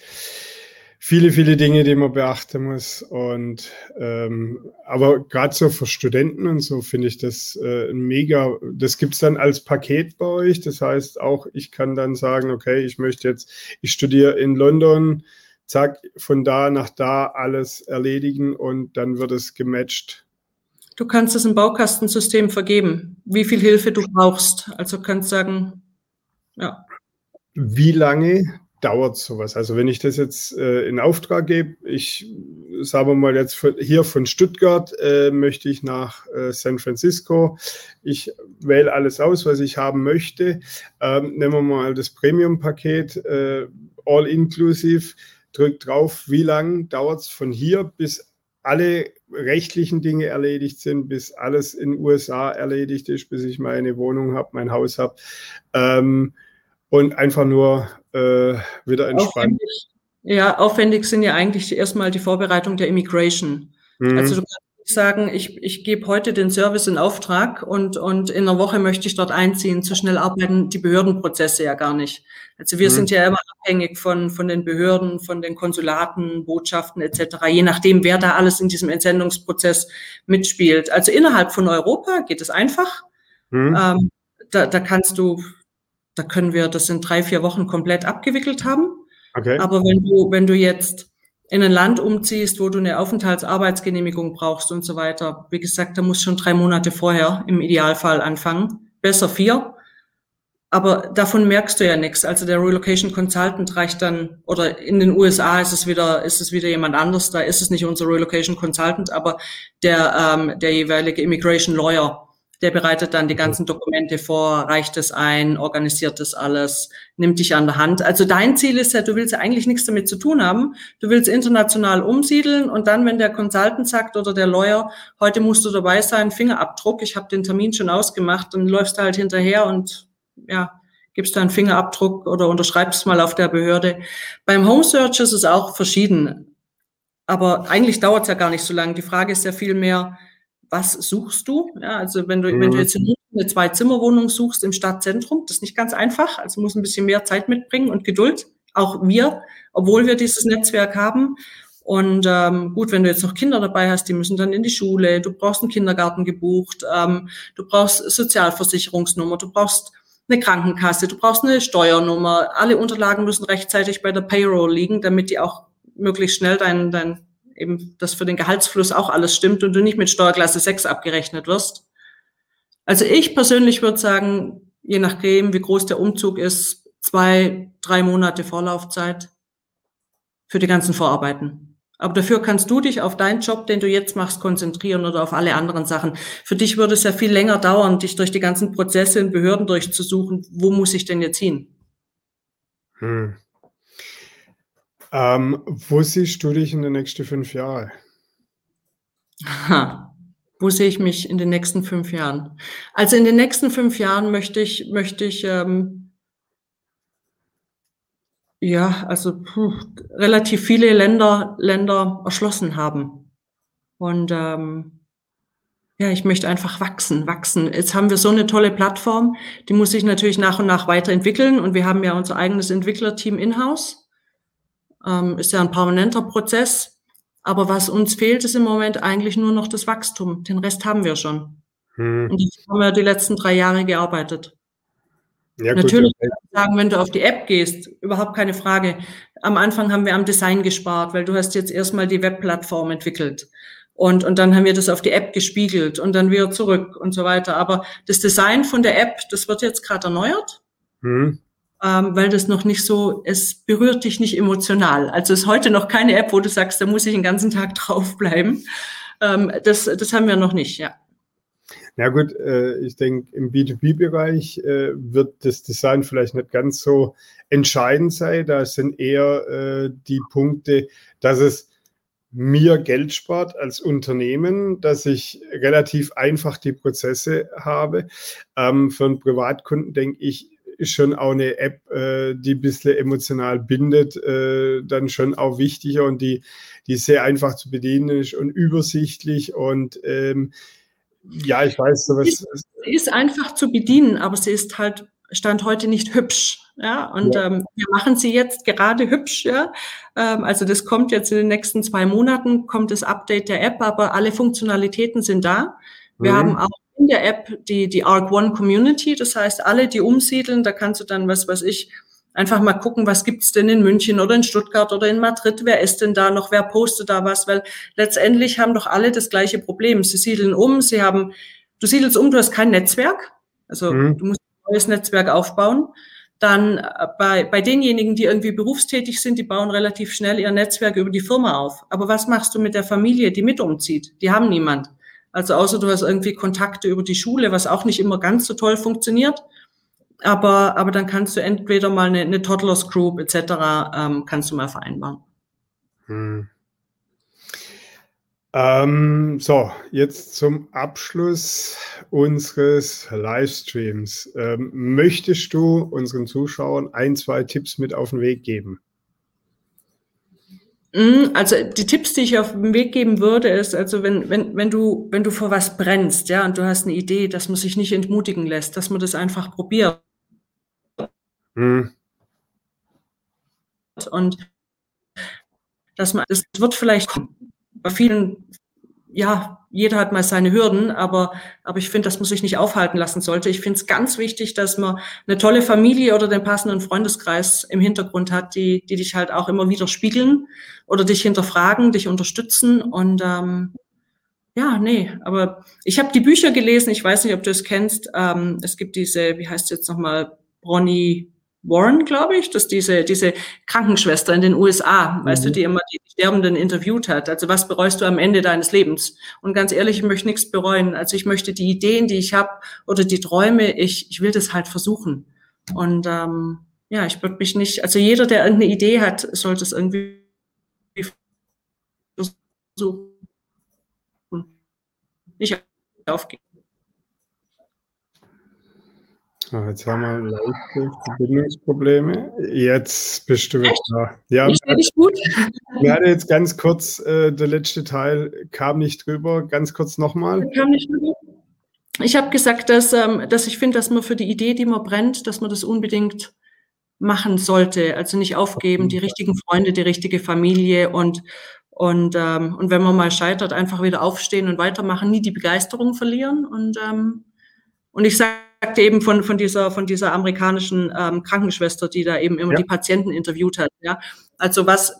viele, viele Dinge, die man beachten muss. Und ähm, aber gerade so für Studenten und so finde ich das äh, mega. Das gibt es dann als Paket bei euch. Das heißt auch, ich kann dann sagen, okay, ich möchte jetzt, ich studiere in London zack, von da nach da alles erledigen und dann wird es gematcht. Du kannst es im Baukastensystem vergeben, wie viel Hilfe du brauchst. Also kannst sagen, ja. Wie lange dauert sowas? Also wenn ich das jetzt äh, in Auftrag gebe, ich sage mal jetzt von, hier von Stuttgart äh, möchte ich nach äh, San Francisco. Ich wähle alles aus, was ich haben möchte. Ähm, nehmen wir mal das Premium-Paket, äh, all inclusive drückt drauf, wie lange dauert es von hier bis alle rechtlichen Dinge erledigt sind, bis alles in den USA erledigt ist, bis ich meine Wohnung habe, mein Haus habe. Ähm, und einfach nur äh, wieder entspannen. Aufwendig, ja, aufwendig sind ja eigentlich erstmal die Vorbereitung der Immigration. Mhm. Also du kannst sagen, ich, ich gebe heute den Service in Auftrag und, und in einer Woche möchte ich dort einziehen. Zu schnell arbeiten die Behördenprozesse ja gar nicht. Also wir mhm. sind ja immer abhängig von, von den Behörden, von den Konsulaten, Botschaften etc., je nachdem, wer da alles in diesem Entsendungsprozess mitspielt. Also innerhalb von Europa geht es einfach. Mhm. Ähm, da, da kannst du, da können wir das in drei, vier Wochen komplett abgewickelt haben. Okay. Aber wenn du, wenn du jetzt in ein Land umziehst, wo du eine Aufenthaltsarbeitsgenehmigung brauchst und so weiter. Wie gesagt, da muss schon drei Monate vorher im Idealfall anfangen. Besser vier. Aber davon merkst du ja nichts. Also der Relocation Consultant reicht dann, oder in den USA ist es wieder, ist es wieder jemand anders. Da ist es nicht unser Relocation Consultant, aber der, ähm, der jeweilige Immigration Lawyer der bereitet dann die ganzen Dokumente vor, reicht es ein, organisiert das alles, nimmt dich an der Hand. Also dein Ziel ist ja, du willst ja eigentlich nichts damit zu tun haben. Du willst international umsiedeln und dann, wenn der Consultant sagt oder der Lawyer, heute musst du dabei sein, Fingerabdruck, ich habe den Termin schon ausgemacht, dann läufst du halt hinterher und ja, gibst du einen Fingerabdruck oder unterschreibst mal auf der Behörde. Beim Home Search ist es auch verschieden. Aber eigentlich dauert es ja gar nicht so lange. Die Frage ist ja viel mehr, was suchst du? Ja, also wenn du, mhm. wenn du mhm. jetzt eine Zwei-Zimmer-Wohnung suchst im Stadtzentrum, das ist nicht ganz einfach. Also muss ein bisschen mehr Zeit mitbringen und Geduld. Auch wir, obwohl wir dieses Netzwerk haben. Und ähm, gut, wenn du jetzt noch Kinder dabei hast, die müssen dann in die Schule, du brauchst einen Kindergarten gebucht, ähm, du brauchst Sozialversicherungsnummer, du brauchst eine Krankenkasse, du brauchst eine Steuernummer. Alle Unterlagen müssen rechtzeitig bei der Payroll liegen, damit die auch möglichst schnell dein, dein eben, dass für den Gehaltsfluss auch alles stimmt und du nicht mit Steuerklasse 6 abgerechnet wirst. Also ich persönlich würde sagen, je nachdem, wie groß der Umzug ist, zwei, drei Monate Vorlaufzeit für die ganzen Vorarbeiten. Aber dafür kannst du dich auf deinen Job, den du jetzt machst, konzentrieren oder auf alle anderen Sachen. Für dich würde es ja viel länger dauern, dich durch die ganzen Prozesse in Behörden durchzusuchen. Wo muss ich denn jetzt hin? Hm. Ähm, wo siehst du dich in den nächsten fünf Jahren? Aha. Wo sehe ich mich in den nächsten fünf Jahren? Also in den nächsten fünf Jahren möchte ich, möchte ich ähm, ja, also puh, relativ viele Länder, Länder erschlossen haben. Und ähm, ja, ich möchte einfach wachsen, wachsen. Jetzt haben wir so eine tolle Plattform, die muss sich natürlich nach und nach weiterentwickeln. Und wir haben ja unser eigenes Entwicklerteam in-house. Ähm, ist ja ein permanenter Prozess. Aber was uns fehlt, ist im Moment eigentlich nur noch das Wachstum. Den Rest haben wir schon. Hm. Und das haben wir die letzten drei Jahre gearbeitet. Ja, Natürlich kann ich sagen, wenn du auf die App gehst, überhaupt keine Frage. Am Anfang haben wir am Design gespart, weil du hast jetzt erstmal die Webplattform entwickelt. Und, und dann haben wir das auf die App gespiegelt und dann wieder zurück und so weiter. Aber das Design von der App, das wird jetzt gerade erneuert. Hm ähm, weil das noch nicht so, es berührt dich nicht emotional. Also ist heute noch keine App, wo du sagst, da muss ich den ganzen Tag draufbleiben. Ähm, das, das haben wir noch nicht, ja. Ja gut, äh, ich denke, im B2B-Bereich äh, wird das Design vielleicht nicht ganz so entscheidend sein. Da sind eher äh, die Punkte, dass es mir Geld spart als Unternehmen, dass ich relativ einfach die Prozesse habe. Ähm, für einen Privatkunden denke ich, ist schon auch eine App, äh, die ein bisschen emotional bindet, äh, dann schon auch wichtiger und die, die sehr einfach zu bedienen ist und übersichtlich und ähm, ja, ich weiß. So was, sie ist einfach zu bedienen, aber sie ist halt Stand heute nicht hübsch. Ja, und ja. Ähm, wir machen sie jetzt gerade hübsch. Ja, ähm, also das kommt jetzt in den nächsten zwei Monaten, kommt das Update der App, aber alle Funktionalitäten sind da. Wir mhm. haben auch in der App die, die Arc One Community. Das heißt, alle, die umsiedeln, da kannst du dann, was weiß ich, einfach mal gucken, was gibt's denn in München oder in Stuttgart oder in Madrid? Wer ist denn da noch? Wer postet da was? Weil letztendlich haben doch alle das gleiche Problem. Sie siedeln um, sie haben, du siedelst um, du hast kein Netzwerk. Also mhm. du musst ein neues Netzwerk aufbauen. Dann äh, bei, bei denjenigen, die irgendwie berufstätig sind, die bauen relativ schnell ihr Netzwerk über die Firma auf. Aber was machst du mit der Familie, die mit umzieht? Die haben niemand. Also außer du hast irgendwie Kontakte über die Schule, was auch nicht immer ganz so toll funktioniert. Aber, aber dann kannst du entweder mal eine, eine Toddlers Group etc. Ähm, kannst du mal vereinbaren. Hm. Ähm, so, jetzt zum Abschluss unseres Livestreams. Ähm, möchtest du unseren Zuschauern ein, zwei Tipps mit auf den Weg geben? Mm, also die Tipps, die ich auf den Weg geben würde, ist, also wenn, wenn, wenn du, wenn du vor was brennst, ja, und du hast eine Idee, dass man sich nicht entmutigen lässt, dass man das einfach probiert. Hm. Und dass man, das wird vielleicht bei vielen ja, jeder hat mal seine Hürden, aber, aber ich finde, dass man sich nicht aufhalten lassen sollte. Ich finde es ganz wichtig, dass man eine tolle Familie oder den passenden Freundeskreis im Hintergrund hat, die, die dich halt auch immer wieder spiegeln oder dich hinterfragen, dich unterstützen. Und ähm, ja, nee, aber ich habe die Bücher gelesen, ich weiß nicht, ob du es kennst. Ähm, es gibt diese, wie heißt es jetzt nochmal, Bronny Warren, glaube ich, dass diese, diese Krankenschwester in den USA, mhm. weißt du, mhm. die immer die Sterbenden interviewt hat. Also was bereust du am Ende deines Lebens? Und ganz ehrlich, ich möchte nichts bereuen. Also ich möchte die Ideen, die ich habe oder die Träume, ich, ich will das halt versuchen. Und ähm, ja, ich würde mich nicht, also jeder, der irgendeine Idee hat, sollte es irgendwie versuchen. Nicht aufgeben. Ah, jetzt haben wir leichte Verbindungsprobleme. Jetzt bist du wieder da. Ja, ich dich gut. Wir hatten jetzt ganz kurz, äh, der letzte Teil kam nicht drüber. Ganz kurz nochmal. Kam nicht drüber. Ich habe gesagt, dass, ähm, dass ich finde, dass man für die Idee, die man brennt, dass man das unbedingt machen sollte. Also nicht aufgeben, die richtigen Freunde, die richtige Familie und, und, ähm, und wenn man mal scheitert, einfach wieder aufstehen und weitermachen, nie die Begeisterung verlieren. Und, ähm, und ich sage, sagte eben von, von dieser, von dieser amerikanischen ähm, Krankenschwester, die da eben immer ja. die Patienten interviewt hat. Ja, also was,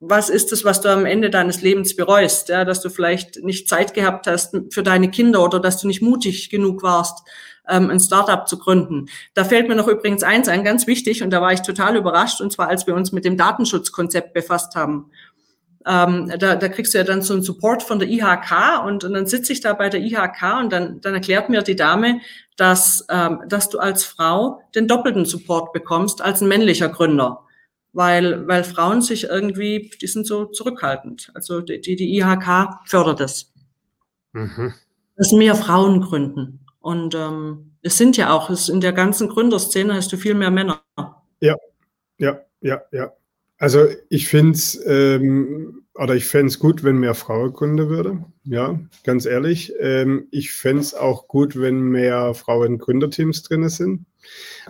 was ist es, was du am Ende deines Lebens bereust? Ja, dass du vielleicht nicht Zeit gehabt hast für deine Kinder oder dass du nicht mutig genug warst, ähm, ein Startup zu gründen. Da fällt mir noch übrigens eins ein, ganz wichtig, und da war ich total überrascht, und zwar als wir uns mit dem Datenschutzkonzept befasst haben. Ähm, da, da kriegst du ja dann so einen Support von der IHK und, und dann sitze ich da bei der IHK und dann, dann erklärt mir die Dame, dass, ähm, dass du als Frau den doppelten Support bekommst als ein männlicher Gründer. Weil, weil Frauen sich irgendwie, die sind so zurückhaltend. Also die, die, die IHK fördert es. Mhm. Dass mehr Frauen gründen. Und ähm, es sind ja auch, es in der ganzen Gründerszene hast du viel mehr Männer. Ja, ja, ja, ja. Also ich finde es, ähm, oder ich fände es gut, wenn mehr Frauen gründen würde. Ja, ganz ehrlich. Ähm, ich fände es auch gut, wenn mehr Frauen Gründerteams drin sind.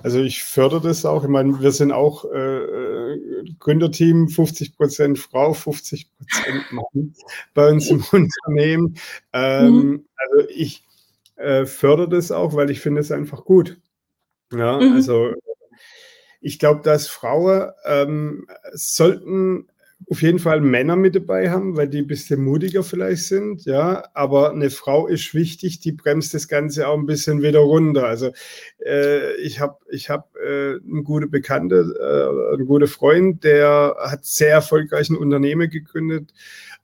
Also ich fördere das auch. Ich meine, wir sind auch äh, Gründerteam, 50 Prozent Frau, 50 Prozent Mann bei uns im Unternehmen. Ähm, mhm. Also ich äh, fördere das auch, weil ich finde es einfach gut. Ja, mhm. also ich glaube, dass Frauen ähm, sollten auf jeden Fall Männer mit dabei haben, weil die ein bisschen mutiger vielleicht sind, ja. Aber eine Frau ist wichtig, die bremst das Ganze auch ein bisschen wieder runter. Also äh, ich habe ich hab, äh, einen guten Bekannte, äh, einen guten Freund, der hat sehr erfolgreich ein Unternehmen gegründet.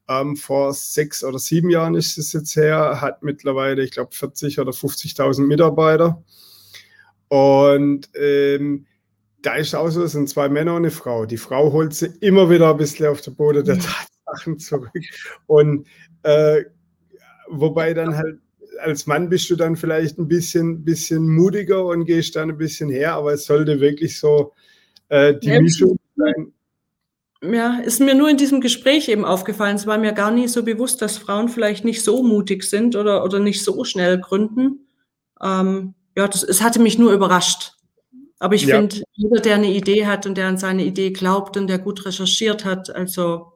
Ähm, vor sechs oder sieben Jahren ist es jetzt her, hat mittlerweile, ich glaube, 40 oder 50.000 Mitarbeiter. Und ähm, da ist auch so, es sind zwei Männer und eine Frau. Die Frau holt sie immer wieder ein bisschen auf den Boden der Tatsachen zurück. Und äh, wobei dann halt als Mann bist du dann vielleicht ein bisschen, bisschen mutiger und gehst dann ein bisschen her, aber es sollte wirklich so äh, die ja, Mischung sein. Ja, ist mir nur in diesem Gespräch eben aufgefallen. Es war mir gar nicht so bewusst, dass Frauen vielleicht nicht so mutig sind oder, oder nicht so schnell gründen. Ähm, ja, das, es hatte mich nur überrascht. Aber ich ja. finde, jeder, der eine Idee hat und der an seine Idee glaubt und der gut recherchiert hat, also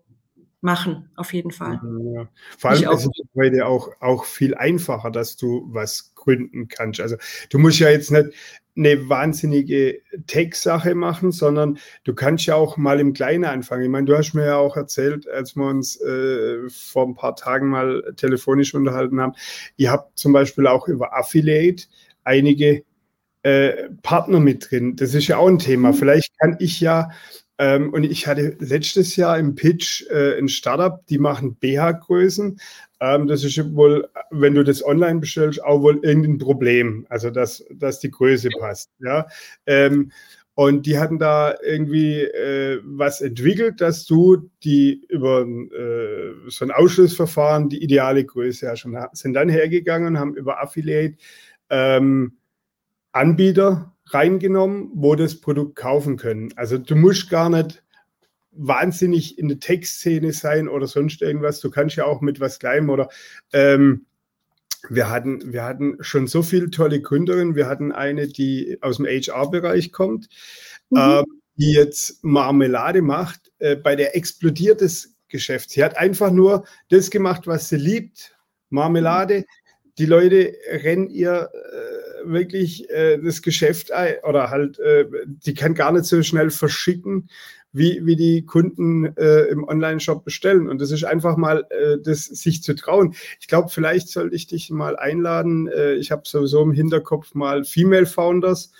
machen, auf jeden Fall. Ja. Vor allem ist es heute auch, auch viel einfacher, dass du was gründen kannst. Also du musst ja jetzt nicht eine wahnsinnige Tech-Sache machen, sondern du kannst ja auch mal im Kleinen anfangen. Ich meine, du hast mir ja auch erzählt, als wir uns äh, vor ein paar Tagen mal telefonisch unterhalten haben, ihr habt zum Beispiel auch über Affiliate einige äh, Partner mit drin. Das ist ja auch ein Thema. Mhm. Vielleicht kann ich ja, ähm, und ich hatte letztes Jahr im Pitch äh, ein Startup, die machen BH-Größen. Ähm, das ist wohl, wenn du das online bestellst, auch wohl irgendein Problem. Also, dass, dass die Größe passt. Ja. Ähm, Und die hatten da irgendwie äh, was entwickelt, dass du die über äh, so ein Ausschlussverfahren die ideale Größe ja schon sind dann hergegangen und haben über Affiliate ähm, Anbieter reingenommen, wo das Produkt kaufen können. Also du musst gar nicht wahnsinnig in der Textszene sein oder sonst irgendwas. Du kannst ja auch mit was Kleinem oder ähm, wir hatten, wir hatten schon so viele tolle Gründerinnen. Wir hatten eine, die aus dem HR-Bereich kommt, mhm. äh, die jetzt Marmelade macht. Äh, bei der explodiert das Geschäft. Sie hat einfach nur das gemacht, was sie liebt. Marmelade. Die Leute rennen ihr äh, wirklich äh, das Geschäft oder halt, äh, die kann gar nicht so schnell verschicken wie, wie die Kunden äh, im Online-Shop bestellen. Und das ist einfach mal, äh, das sich zu trauen. Ich glaube, vielleicht sollte ich dich mal einladen. Äh, ich habe sowieso im Hinterkopf mal Female Founders.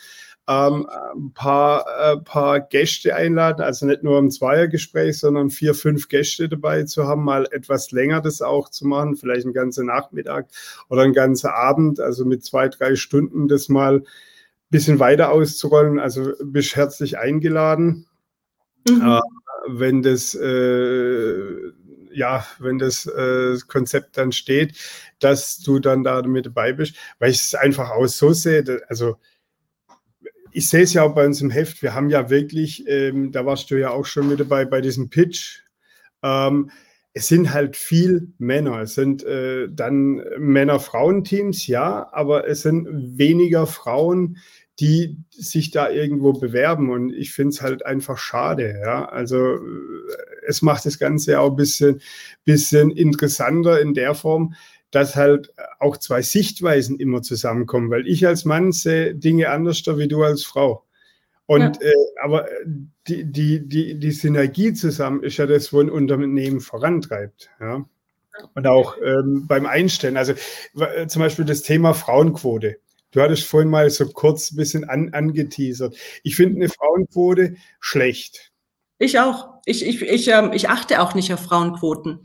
Ähm, ein paar, äh, paar Gäste einladen, also nicht nur im Zweiergespräch, sondern vier, fünf Gäste dabei zu haben, mal etwas länger das auch zu machen, vielleicht einen ganzen Nachmittag oder einen ganzen Abend, also mit zwei, drei Stunden das mal ein bisschen weiter auszurollen. Also bist herzlich eingeladen. Mhm. Äh, wenn das äh, ja, wenn das äh, Konzept dann steht, dass du dann da mit dabei bist, weil ich es einfach auch so sehe, also ich sehe es ja auch bei uns im Heft, wir haben ja wirklich, ähm, da warst du ja auch schon mit dabei bei diesem Pitch, ähm, es sind halt viel Männer. Es sind äh, dann Männer-Frauen-Teams, ja, aber es sind weniger Frauen, die sich da irgendwo bewerben. Und ich finde es halt einfach schade. Ja, also äh, es macht das Ganze auch ein bisschen, bisschen interessanter in der Form, dass halt auch zwei Sichtweisen immer zusammenkommen, weil ich als Mann sehe Dinge anders wie du als Frau. Und ja. äh, aber die, die, die, die Synergie zusammen ist ja das, wo ein Unternehmen vorantreibt. Ja. Und auch ähm, beim Einstellen. Also zum Beispiel das Thema Frauenquote. Du hattest vorhin mal so kurz ein bisschen an, angeteasert. Ich finde eine Frauenquote schlecht. Ich auch. Ich, ich, ich, ähm, ich achte auch nicht auf Frauenquoten.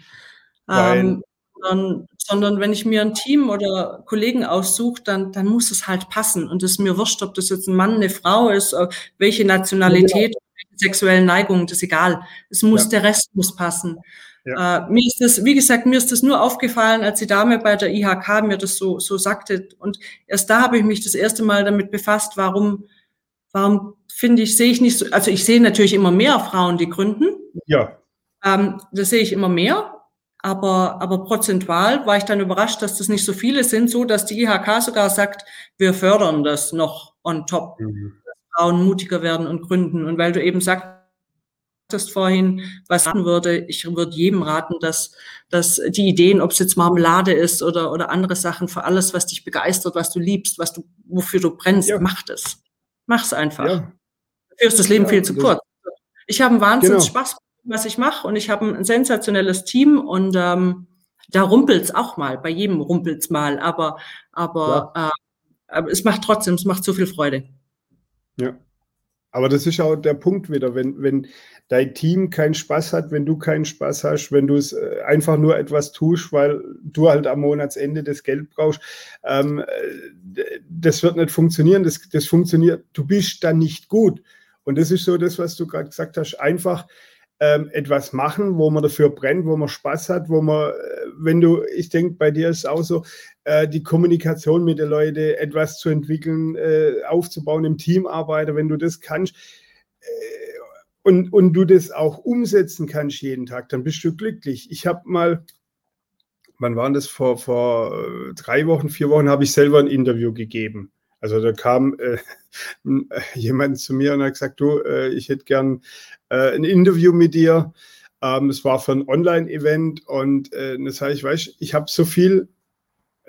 Ähm, sondern, sondern, wenn ich mir ein Team oder Kollegen aussuche, dann, dann muss es halt passen. Und es ist mir wurscht, ob das jetzt ein Mann, eine Frau ist, äh, welche Nationalität, ja. welche sexuellen Neigungen, das ist egal. Es muss, ja. der Rest muss passen. Ja. Äh, mir ist das, wie gesagt, mir ist das nur aufgefallen, als die Dame bei der IHK mir das so, so sagte. Und erst da habe ich mich das erste Mal damit befasst, warum, warum finde ich, sehe ich nicht so, also ich sehe natürlich immer mehr Frauen, die gründen. Ja. Ähm, das sehe ich immer mehr. Aber, aber prozentual war ich dann überrascht, dass das nicht so viele sind, so dass die IHK sogar sagt, wir fördern das noch on top, mhm. dass Frauen mutiger werden und gründen. Und weil du eben sagtest vorhin, was raten würde, ich würde jedem raten, dass, dass die Ideen, ob es jetzt Marmelade ist oder, oder andere Sachen, für alles, was dich begeistert, was du liebst, was du, wofür du brennst, ja. mach das. Mach's einfach. Ja. Dafür ist das Leben ja, viel zu kurz. Ich habe einen Wahnsinns genau. Spaß, was ich mache und ich habe ein sensationelles Team und ähm, da rumpelt's auch mal, bei jedem rumpelt's mal, aber, aber, ja. äh, aber es macht trotzdem, es macht so viel Freude. Ja. Aber das ist auch der Punkt wieder, wenn, wenn dein Team keinen Spaß hat, wenn du keinen Spaß hast, wenn du es äh, einfach nur etwas tust, weil du halt am Monatsende das Geld brauchst, ähm, äh, das wird nicht funktionieren. Das, das funktioniert, du bist dann nicht gut. Und das ist so das, was du gerade gesagt hast, einfach ähm, etwas machen, wo man dafür brennt, wo man Spaß hat, wo man, äh, wenn du, ich denke, bei dir ist es auch so, äh, die Kommunikation mit den Leuten, etwas zu entwickeln, äh, aufzubauen im Teamarbeiter, wenn du das kannst äh, und, und du das auch umsetzen kannst jeden Tag, dann bist du glücklich. Ich habe mal, wann war das, vor, vor äh, drei Wochen, vier Wochen, habe ich selber ein Interview gegeben. Also da kam äh, jemand zu mir und hat gesagt, du, äh, ich hätte gern äh, ein Interview mit dir. Ähm, es war für ein Online-Event und äh, das heißt, ich weiß, ich habe so viel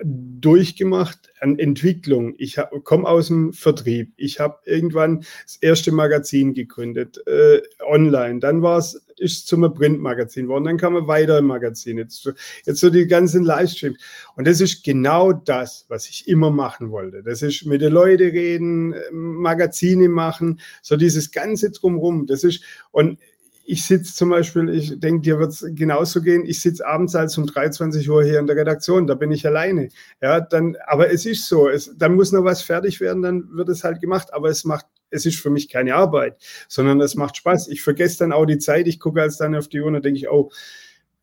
durchgemacht an Entwicklung. Ich komme aus dem Vertrieb. Ich habe irgendwann das erste Magazin gegründet, äh, online. Dann war es ist zum Printmagazin geworden. Dann kam ein weiteres Magazin. Jetzt, jetzt so die ganzen Livestreams. Und das ist genau das, was ich immer machen wollte. Das ist mit den Leuten reden, Magazine machen, so dieses ganze drumherum. Das ist, und ich sitze zum Beispiel, ich denke, dir wird es genauso gehen, ich sitze abends als um 23 Uhr hier in der Redaktion, da bin ich alleine. Ja, dann, aber es ist so, es, dann muss noch was fertig werden, dann wird es halt gemacht, aber es macht es ist für mich keine Arbeit, sondern es macht Spaß. Ich vergesse dann auch die Zeit, ich gucke als dann auf die Uhr und denke ich, oh,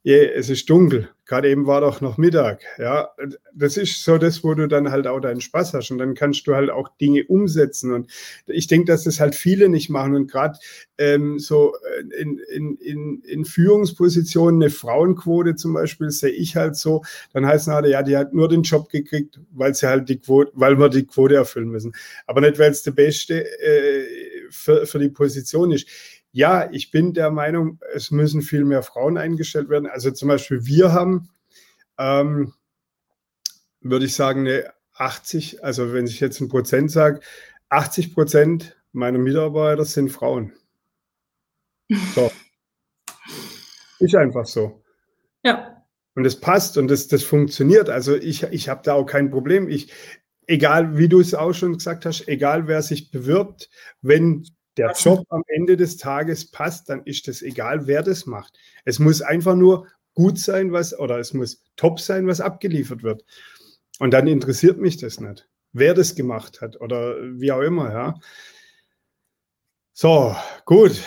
yeah, es ist dunkel. Gerade eben war doch noch Mittag. Ja, das ist so das, wo du dann halt auch deinen Spaß hast und dann kannst du halt auch Dinge umsetzen. Und ich denke, dass das halt viele nicht machen und gerade ähm, so äh, in, in, in, in Führungspositionen eine Frauenquote zum Beispiel sehe ich halt so. Dann heißt es halt, ja, die hat nur den Job gekriegt, weil sie halt die Quote, weil wir die Quote erfüllen müssen. Aber nicht, weil es der Beste äh, für, für die Position ist ja, ich bin der Meinung, es müssen viel mehr Frauen eingestellt werden. Also zum Beispiel wir haben, ähm, würde ich sagen, eine 80, also wenn ich jetzt ein Prozent sage, 80 Prozent meiner Mitarbeiter sind Frauen. So. ist einfach so. Ja. Und es passt und das, das funktioniert. Also ich, ich habe da auch kein Problem. Ich, egal, wie du es auch schon gesagt hast, egal wer sich bewirbt, wenn der Job am Ende des Tages passt, dann ist es egal, wer das macht. Es muss einfach nur gut sein, was, oder es muss top sein, was abgeliefert wird. Und dann interessiert mich das nicht, wer das gemacht hat oder wie auch immer, ja. So, gut.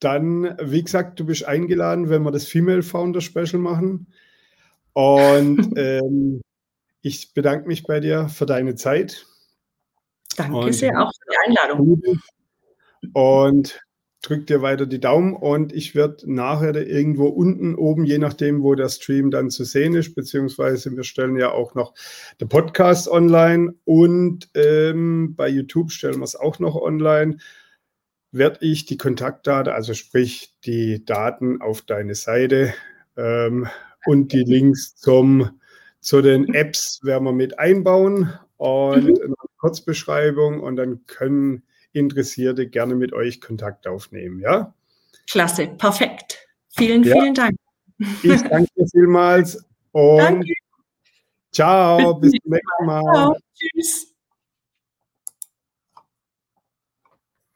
Dann, wie gesagt, du bist eingeladen, wenn wir das Female Founder Special machen. Und ähm, ich bedanke mich bei dir für deine Zeit. Danke Und sehr auch für die Einladung und drück dir weiter die Daumen und ich werde nachher irgendwo unten oben, je nachdem, wo der Stream dann zu sehen ist, beziehungsweise wir stellen ja auch noch den Podcast online und ähm, bei YouTube stellen wir es auch noch online, werde ich die Kontaktdaten, also sprich die Daten auf deine Seite ähm, und die Links zum, zu den Apps werden wir mit einbauen und mhm. eine Kurzbeschreibung und dann können Interessierte gerne mit euch Kontakt aufnehmen. Ja? Klasse, perfekt. Vielen, ja. vielen Dank. Ich danke dir vielmals und danke. ciao, bis zum nächsten Mal. Ciao, tschüss.